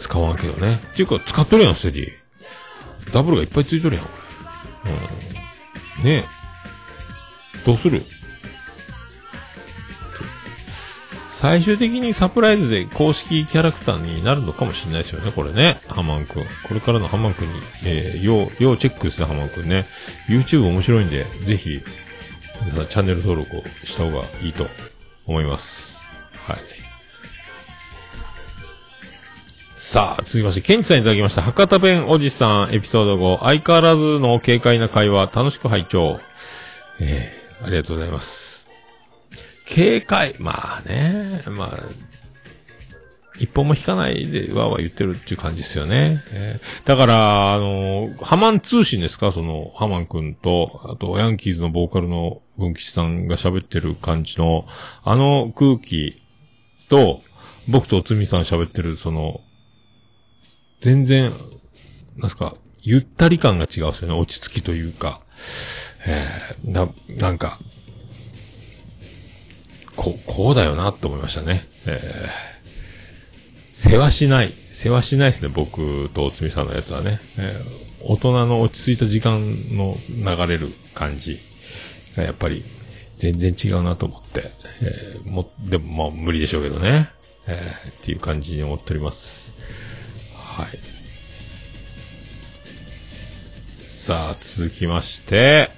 使わんけどね。っていうか、使っとるやん、ステディ。ダブルがいっぱいついとるやん、これ。うん。ねえ。どうする？最終的にサプライズで公式キャラクターになるのかもしれないですよね、これね。ハマンくん。これからのハマンくんに、えー、要、要チェックですね、ハマンくんね。YouTube 面白いんで、ぜひ、皆さんチャンネル登録をした方がいいと思います。はい。さあ、続きまして、ケンチさんいただきました。博多弁おじさんエピソード5。相変わらずの軽快な会話、楽しく拝聴。えー、ありがとうございます。軽快、まあね、まあ、一本も引かないでわーわー言ってるっていう感じですよね。えーだから、あのハマン通信ですか？その、ハマンくんと、あと、ヤンキーズのボーカルの文吉さんが喋ってる感じの、あの空気と、僕とつみさん喋ってる、その、全然、なんすか、ゆったり感が違うですよね。落ち着きというか。えー、な、なんか、こう、こうだよなって思いましたね。えー、世話しない。世話しないですね、僕とおつみさんのやつはね。えー大人の落ち着いた時間の流れる感じがやっぱり全然違うなと思って。えーも、でもまあ無理でしょうけどね。えーっていう感じに思っております。はい。さあ、続きまして、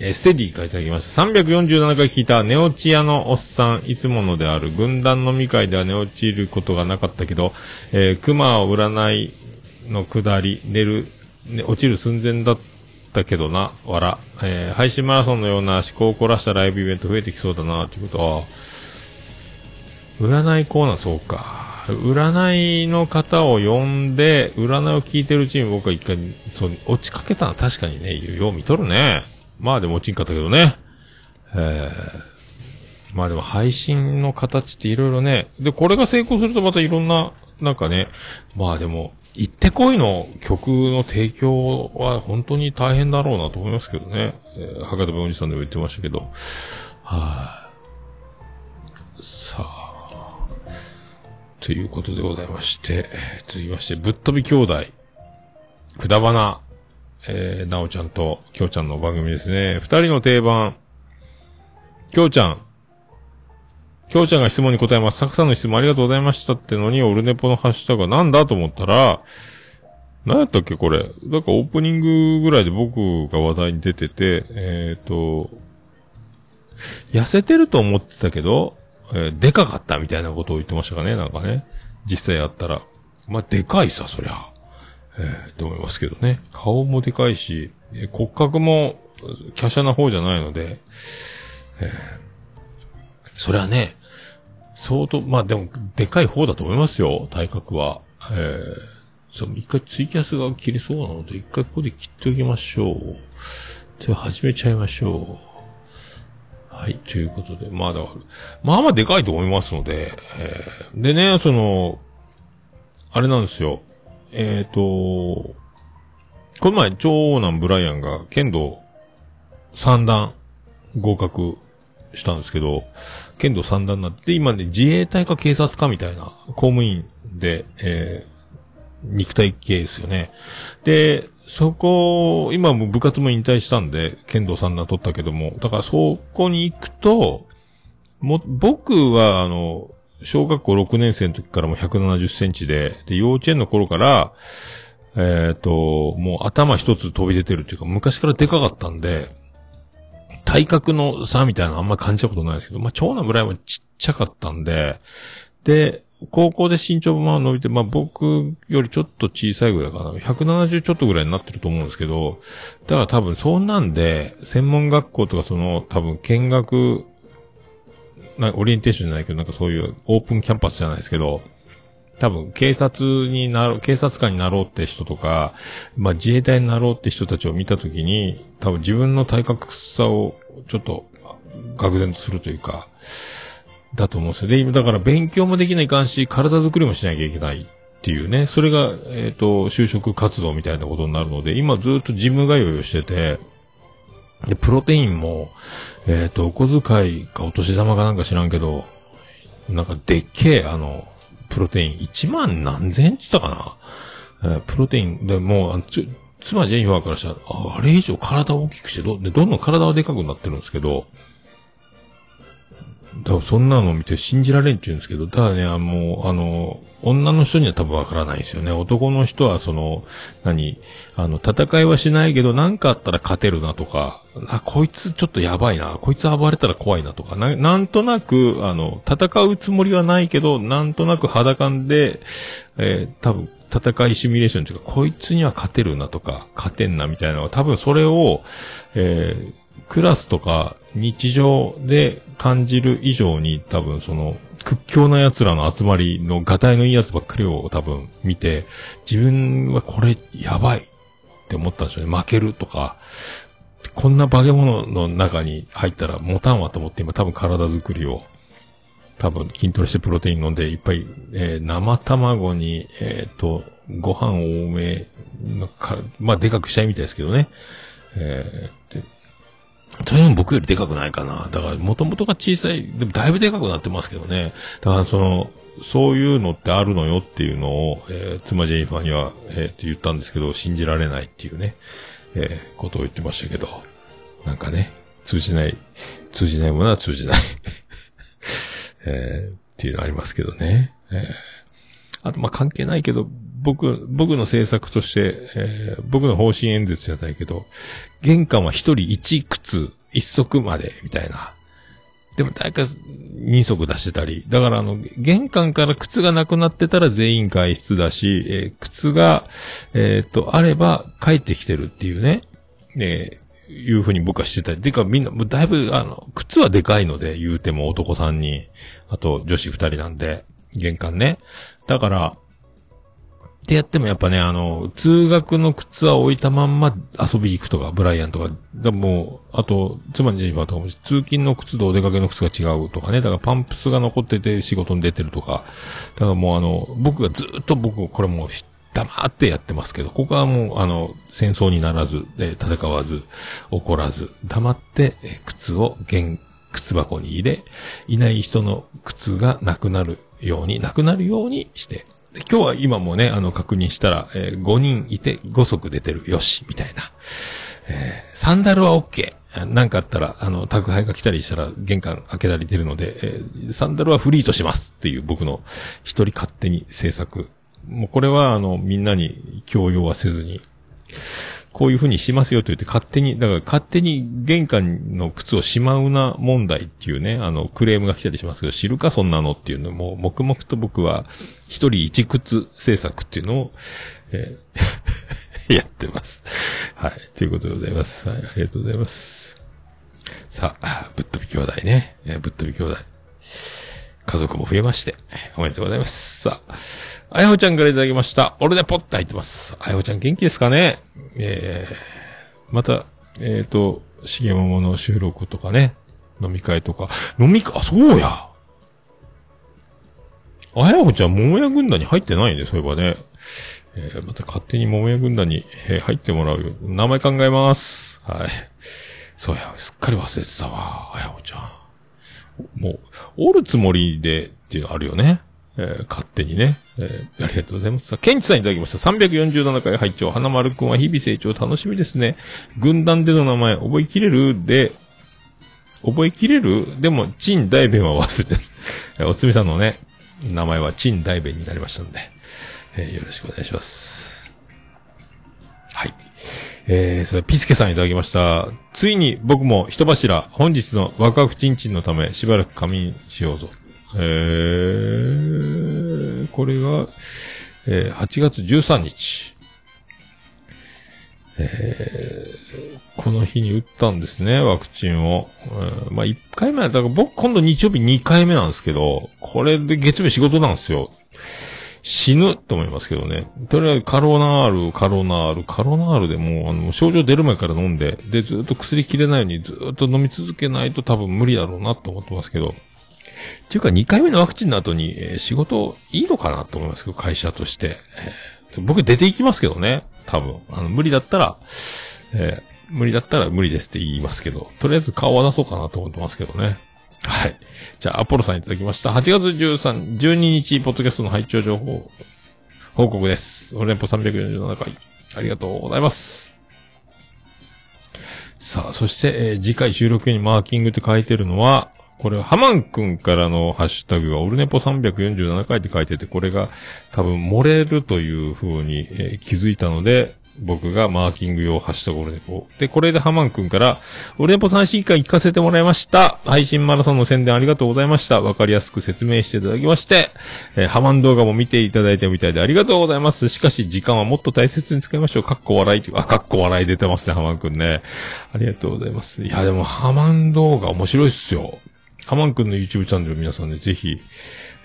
えステディからいただきました。347回聞いたネオチアのおっさん、いつものである軍団飲み会では寝落ちることがなかったけど、えー、熊を占いの下り、寝る、ね、落ちる寸前だったけどな、わら。えー配信マラソンのような思考を凝らしたライブイベント増えてきそうだな、ということは、占いコーナー、そうか。占いの方を呼んで、占いを聞いてるうちに僕は一回、そう、落ちかけたのは確かにね、よう見とるね。まあでも落ちんかったけどね。えー、まあでも配信の形っていろいろね。で、これが成功するとまたいろんな、なんかね、まあでも、行ってこいの曲の提供は本当に大変だろうなと思いますけどね。えー、博多弁おじさんでも言ってましたけど。はい、さあ。ということでございまして、続きまして、ぶっ飛び兄弟、くだばな、えー、なおちゃんときょうちゃんの番組ですね。二人の定番、きょうちゃん、きょうちゃんが質問に答えます。たくさんの質問ありがとうございましたってのに、オルネポのハッシュタグはなんだと思ったら、何やったっけこれ。なんかオープニングぐらいで僕が話題に出てて、えっ、と、痩せてると思ってたけど、えーでかかったみたいなことを言ってましたかねなんかね。実際やったら。まあ、でかいさ、そりゃ。えー、と思いますけどね。顔もでかいし、えー骨格も、華奢な方じゃないので、えーそれはね、相当、まあでも、でかい方だと思いますよ、体格は。えー、そう、一回ツイキャスが切れそうなので、一回ここで切っておきましょう。じゃあ始めちゃいましょう。はい、ということで、まあだから、まあまあでかいと思いますので、えーでね、その、あれなんですよ。えっ、と、この前、長男ブライアンが剣道三段合格したんですけど、剣道三段になって、今ね、自衛隊か警察かみたいな公務員で、えー肉体系ですよね。で、そこ、今も部活も引退したんで、剣道三段取ったけども、だからそこに行くと、も、僕は、あの、小学校6年生の時からも170センチで、で、幼稚園の頃から、えっ、と、もう頭一つ飛び出てるっていうか、昔からでかかったんで、体格の差みたいなのあんま感じたことないですけど、まあ、長男ぐらいはちっちゃかったんで、で、高校で身長も伸びて、まあ、僕よりちょっと小さいぐらいかな。170ちょっとぐらいになってると思うんですけど、だから多分そんなんで、専門学校とかその、多分見学、なオリエンテーションじゃないけど、なんかそういうオープンキャンパスじゃないですけど、多分警察になろう、警察官になろうって人とか、まあ自衛隊になろうって人たちを見たときに、多分自分の体格差をちょっと、愕然とするというか、だと思うんですよ。で、今だから勉強もできないかんし、体作りもしなきゃいけないっていうね、それが、えっ、と、就職活動みたいなことになるので、今ずっとジム通いをしてて、で、プロテインも、えっ、と、お小遣いかお年玉かなんか知らんけど、なんかでっけえ、あの、プロテイン1万何千円って言ったかな、えープロテインでもう、つ、妻ジェニファーからしたら、ああれ以上体を大きくしてど、で、どんどん体はでかくなってるんですけど、だからそんなのを見て信じられんって言うんですけど、ただね、あの、あの、女の人には多分わからないですよね。男の人はその、何、あの、戦いはしないけど、なんかあったら勝てるなとか、あ、こいつちょっとやばいな、こいつ暴れたら怖いなとか、ななんとなく、あの、戦うつもりはないけど、なんとなく肌感で、えー多分、戦いシミュレーションというか、こいつには勝てるなとか、勝てんなみたいなのは、多分それを、えークラスとか日常で感じる以上に多分その屈強な奴らの集まりのガタイのいい奴ばっかりを多分見て、自分はこれやばいって思ったんでしょうね。負けるとか、こんな化け物の中に入ったら持たんわと思って今多分体作りを多分筋トレしてプロテイン飲んでいっぱい、えー生卵に、えっ、と、ご飯多めのか、まあ、でかくしたいみたいですけどね。えーそれでも僕よりでかくないかな。だから、もともとが小さい、でもだいぶでかくなってますけどね。だから、その、そういうのってあるのよっていうのを、えー妻ジェニファーには、えーって言ったんですけど、信じられないっていうね、えーことを言ってましたけど、なんかね、通じない、通じないものは通じない。えーっていうのありますけどね。えーあと、ま、関係ないけど、僕、僕の政策として、えー僕の方針演説じゃないけど、玄関は一人一靴、一足まで、みたいな。でも誰か二足出してたり。だからあの、玄関から靴がなくなってたら全員外出だし、えー靴が、えっ、と、あれば帰ってきてるっていうね。えーいうふうに僕はしてたり。てかみんな、もうだいぶ、あの、靴はでかいので、言うても男さんに、あと女子二人なんで、玄関ね。だから、ってやってもやっぱね、あの、通学の靴は置いたまんま遊び行くとか、ブライアンとか、でもう、あと、妻にジェニファーとかも、通勤の靴とお出かけの靴が違うとかね、だからパンプスが残ってて仕事に出てるとか、だからもうあの、僕がずっと僕、これもう黙ってやってますけど、ここはもう、あの、戦争にならず、で戦わず、怒らず、黙って、靴を、現、靴箱に入れ、いない人の靴がなくなるように、なくなるようにして、今日は今もね、あの、確認したら、え5人いて5足出てる。よし、みたいな。えーサンダルは OK。なんかあったら、あの、宅配が来たりしたら、玄関開けたり出るので、えーサンダルはフリーとしますっていう僕の一人勝手に制作。もうこれは、あの、みんなに強要はせずに、こういう風にしますよと言って勝手に、だから勝手に玄関の靴をしまうな問題っていうね、あの、クレームが来たりしますけど、知るかそんなのっていうのも、黙々と僕は、一人一靴制作っていうのを、えー やってます。はい。ということでございます。はい。ありがとうございます。さあ、ぶっ飛び兄弟ね。えーぶっ飛び兄弟。家族も増えまして、おめでとうございます。さあ、あやほちゃんからいただきました。俺でポッて入ってます。あやほちゃん元気ですかね？えー、また、えっ、と、しげももの収録とかね、飲み会とか、飲み会、あ、そうや。あやほちゃん、桃屋軍団に入ってないね、そういえばね。えー、また勝手に桃屋軍団に、えー入ってもらうよ。名前考えます。はい。そうや、すっかり忘れてたわ、あやほちゃん。もう、おるつもりでっていうのあるよね。えー勝手にね。えーありがとうございます。さあ、ケンチさんいただきました。347回拝聴花丸くんは日々成長楽しみですね。軍団での名前覚えきれる？で、覚えきれる？でも、陳大弁は忘れる。えおつみさんのね、名前は陳大弁になりましたんで、えーよろしくお願いします。はい。えー、それ、ピスケさんいただきました。ついに僕も人柱、本日のワクワクチンチンのためしばらく仮眠しようぞ。えー、これが、えー、8月13日。えー、この日に打ったんですね、ワクチンを。えーまあ、1回目は、だから僕今度日曜日2回目なんですけど、これで月曜日仕事なんですよ。死ぬと思いますけどね。とりあえずカロナール、カロナール、カロナールでもう、あの、症状出る前から飲んで、で、ずっと薬切れないようにずっと飲み続けないと多分無理だろうなと思ってますけど。っていうか、2回目のワクチンの後に、えー仕事いいのかなと思いますけど、会社として。えー僕出ていきますけどね。多分。あの、無理だったら、えー無理だったら無理ですって言いますけど、とりあえず顔は出そうかなと思ってますけどね。はい。じゃあ、アポロさんいただきました。8月13、12日、ポッドキャストの拝聴情報、報告です。オレンポ347回、ありがとうございます。さあ、そして、えー次回収録にマーキングって書いてるのは、これハマンくんからのハッシュタグがオルネポ347回って書いてて、これが多分漏れるという風に、えー気づいたので、僕がマーキング用ハッシュタグオルネポ。で、これでハマンくんから、オルネポ最新回行かせてもらいました。配信マラソンの宣伝ありがとうございました。わかりやすく説明していただきまして、えーハマン動画も見ていただいたみたいでありがとうございます。しかし、時間はもっと大切に使いましょう。かっこ笑いっていう、あ、かっこ笑い出てますね、ハマンくんね。ありがとうございます。いや、でも、ハマン動画面白いっすよ。ハマンくんの YouTube チャンネル皆さんね、ぜひ、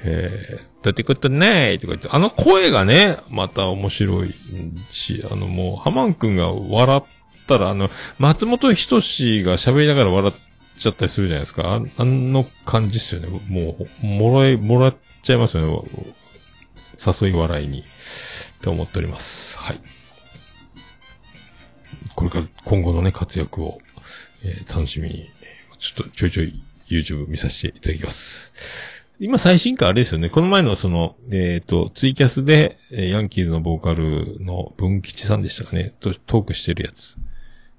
えー、だってことねーとか言って、あの声がね、また面白いし、あのもう、ハマンくんが笑ったら、あの、松本人志が喋りながら笑っちゃったりするじゃないですか。ああの感じっすよね。もう、もらえ、もらっちゃいますよね。誘い笑いに。って思っております。はい。これから今後のね、活躍を、えー楽しみに、ちょっとちょいちょい YouTube 見させていただきます。今最新回あれですよね。この前のその、えっ、と、ツイキャスで、えーヤンキーズのボーカルの文吉さんでしたかね。とトークしてるやつ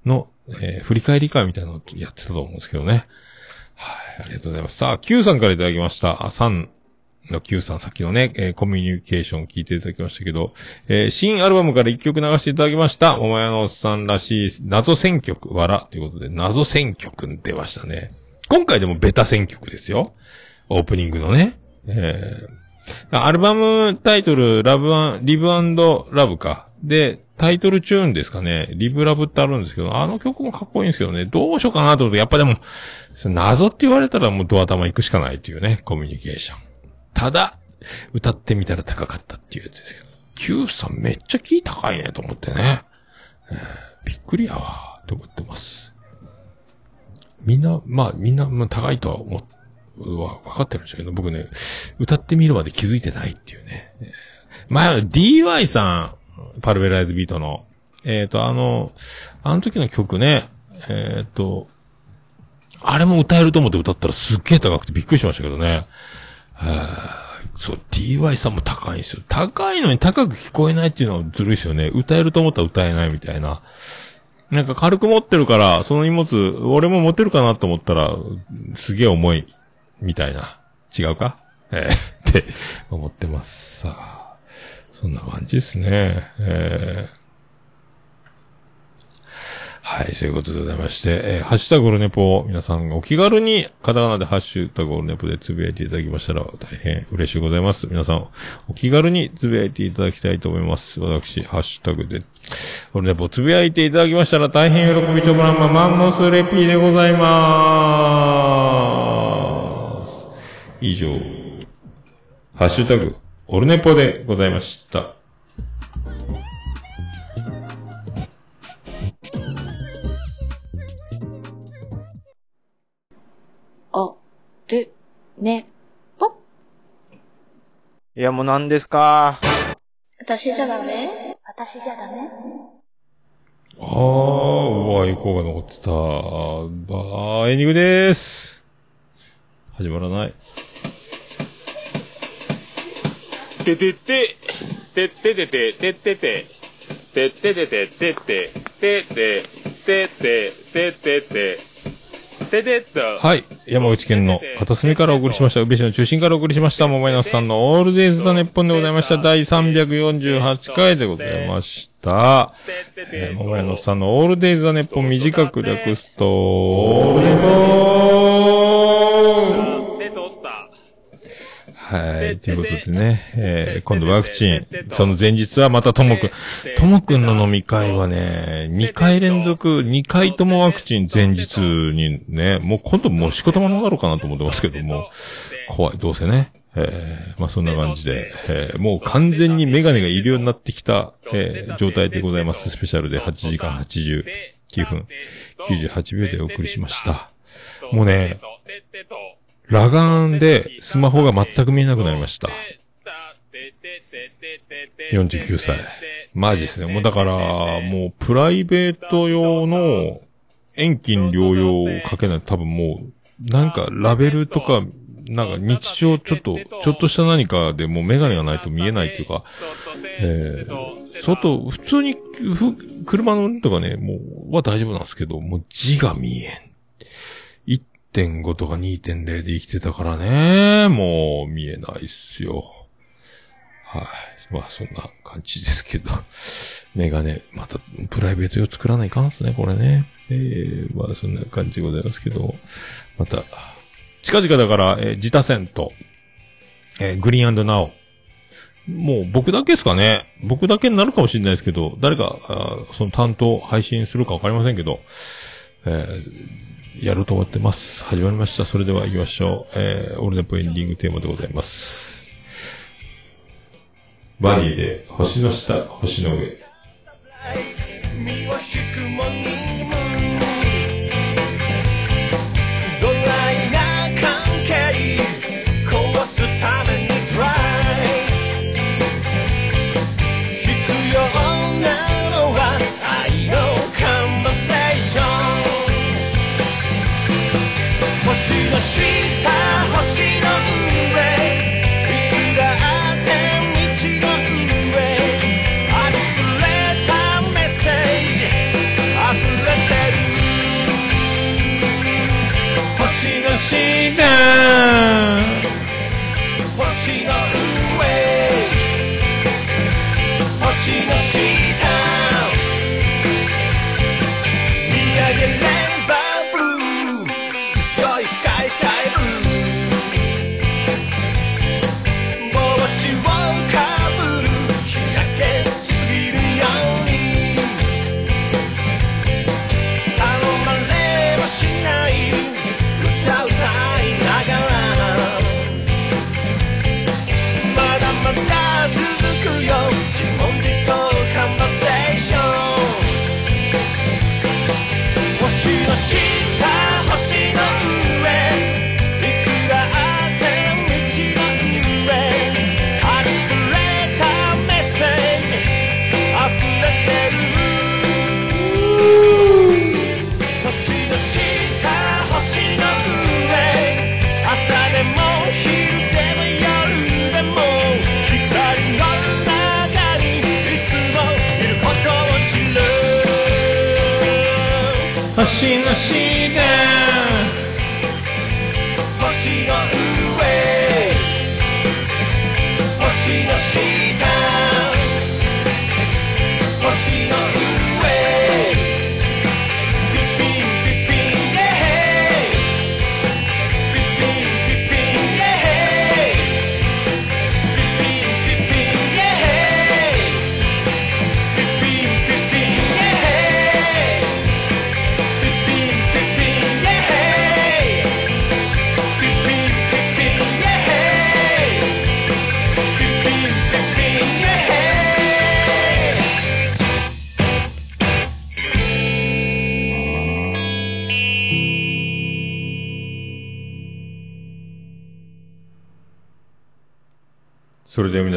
の、えー振り返り会みたいなのをやってたと思うんですけどね。はい、ありがとうございます。さあ、Q さんからいただきました。あ、3の Q さん、さっきのね、えーコミュニケーション聞いていただきましたけど、えー新アルバムから一曲流していただきました。桃屋のおっさんらしい謎選曲、わら、ということで、謎選曲出ましたね。今回でもベタ選曲ですよ。オープニングのね。えー、アルバムタイトル、ラブアン、リブラブか。で、タイトルチューンですかね。リブラブってあるんですけど、あの曲もかっこいいんですけどね。どうしようかなと思って、やっぱでも、謎って言われたらもうドア玉行くしかないっていうね、コミュニケーション。ただ、歌ってみたら高かったっていうやつですけど。Q さんめっちゃキー高いねと思ってね。えーびっくりやわと思ってます。みんな、まあみんな、まあ、高いとは思は分かってるんでしょうけど、僕ね、歌ってみるまで気づいてないっていうね。えー前 DY さん、パルベライズビートの、えっ、と、あの、あの時の曲ね、えっ、と、あれも歌えると思って歌ったらすっげえ高くてびっくりしましたけどね。あーそう、DY さんも高いんですよ。高いのに高く聞こえないっていうのはずるいですよね。歌えると思ったら歌えないみたいな。なんか軽く持ってるから、その荷物、俺も持てるかなと思ったら、すげえ重い、みたいな。違うか？えーって思ってます。さあ、そんな感じですね。えーはい、そういうことでございまして、えーハッシュタグオルネポ皆さんがお気軽に、カタカナでハッシュタグオルネポでつぶやいていただきましたら大変嬉しいございます。皆さん、お気軽につぶやいていただきたいと思います。私、ハッシュタグで、オルネポつぶやいていただきましたら大変喜びちょぶらんまマンモスレピーでございまーす。以上、ハッシュタグ、オルネポでございました。ね、ぽ。いや、もう何ですか？私じゃダメ？あー、うわ、エコーが残ってた。ばー、エンディングでーす。始まらない。ててて、てっててて、てってて、てっててて、てって、てって、てって、てってて、ててっと。はい。山口県の片隅からお送りしました。宇部市の中心からお送りしました。桃井のさんのオールデイズ・ザ・ネッポンでございました。第348回でございました。えー、桃井のさんのオールデイズ・ザ・ネッポン短く略すと、オールネポーはい。ということでね、えー今度ワクチン、その前日はまたともくん、ともくんの飲み会はね、2回連続、2回ともワクチン前日にね、もう今度もう仕事もなろうかなと思ってますけども、怖い、どうせね。えーまあそんな感じで、えーもう完全にメガネがいるようになってきた、えー状態でございます。スペシャルで8時間89分98秒でお送りしました。もうね、裸眼でスマホが全く見えなくなりました。49歳。マジですね。もうだから、もうプライベート用の遠近療養をかけないと多分もう、なんかラベルとか、なんか日常ちょっと、ちょっとした何かでもうメガネがないと見えないっていうか、えー、外、普通に、ふ、車の運とかね、もう、は大丈夫なんですけど、もう字が見えん。1.5とか2.0で生きてたからね、もう見えないっすよ。はい。まあそんな感じですけど。メガネ、またプライベート用作らないかんっすね、これね。えー、まあそんな感じでございますけど、また、近々だから、えー自他戦と、えーグリーンナオ。もう僕だけですかね。僕だけになるかもしれないですけど、誰か、その担当配信するかわかりませんけど、えーやろうと思ってます。始まりました。それでは行きましょう。えーオールネポエンディングテーマでございます。バニーで、星の下、星の上。Yeah.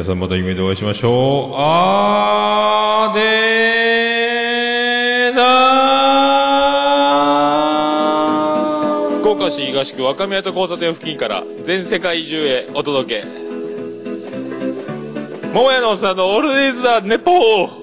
さんまた夢でお会いしましょう。あーでーだー福岡市東区若宮と交差点付近から全世界中へお届け。桃屋のおっさんのオールディーズ・ザ・ネポー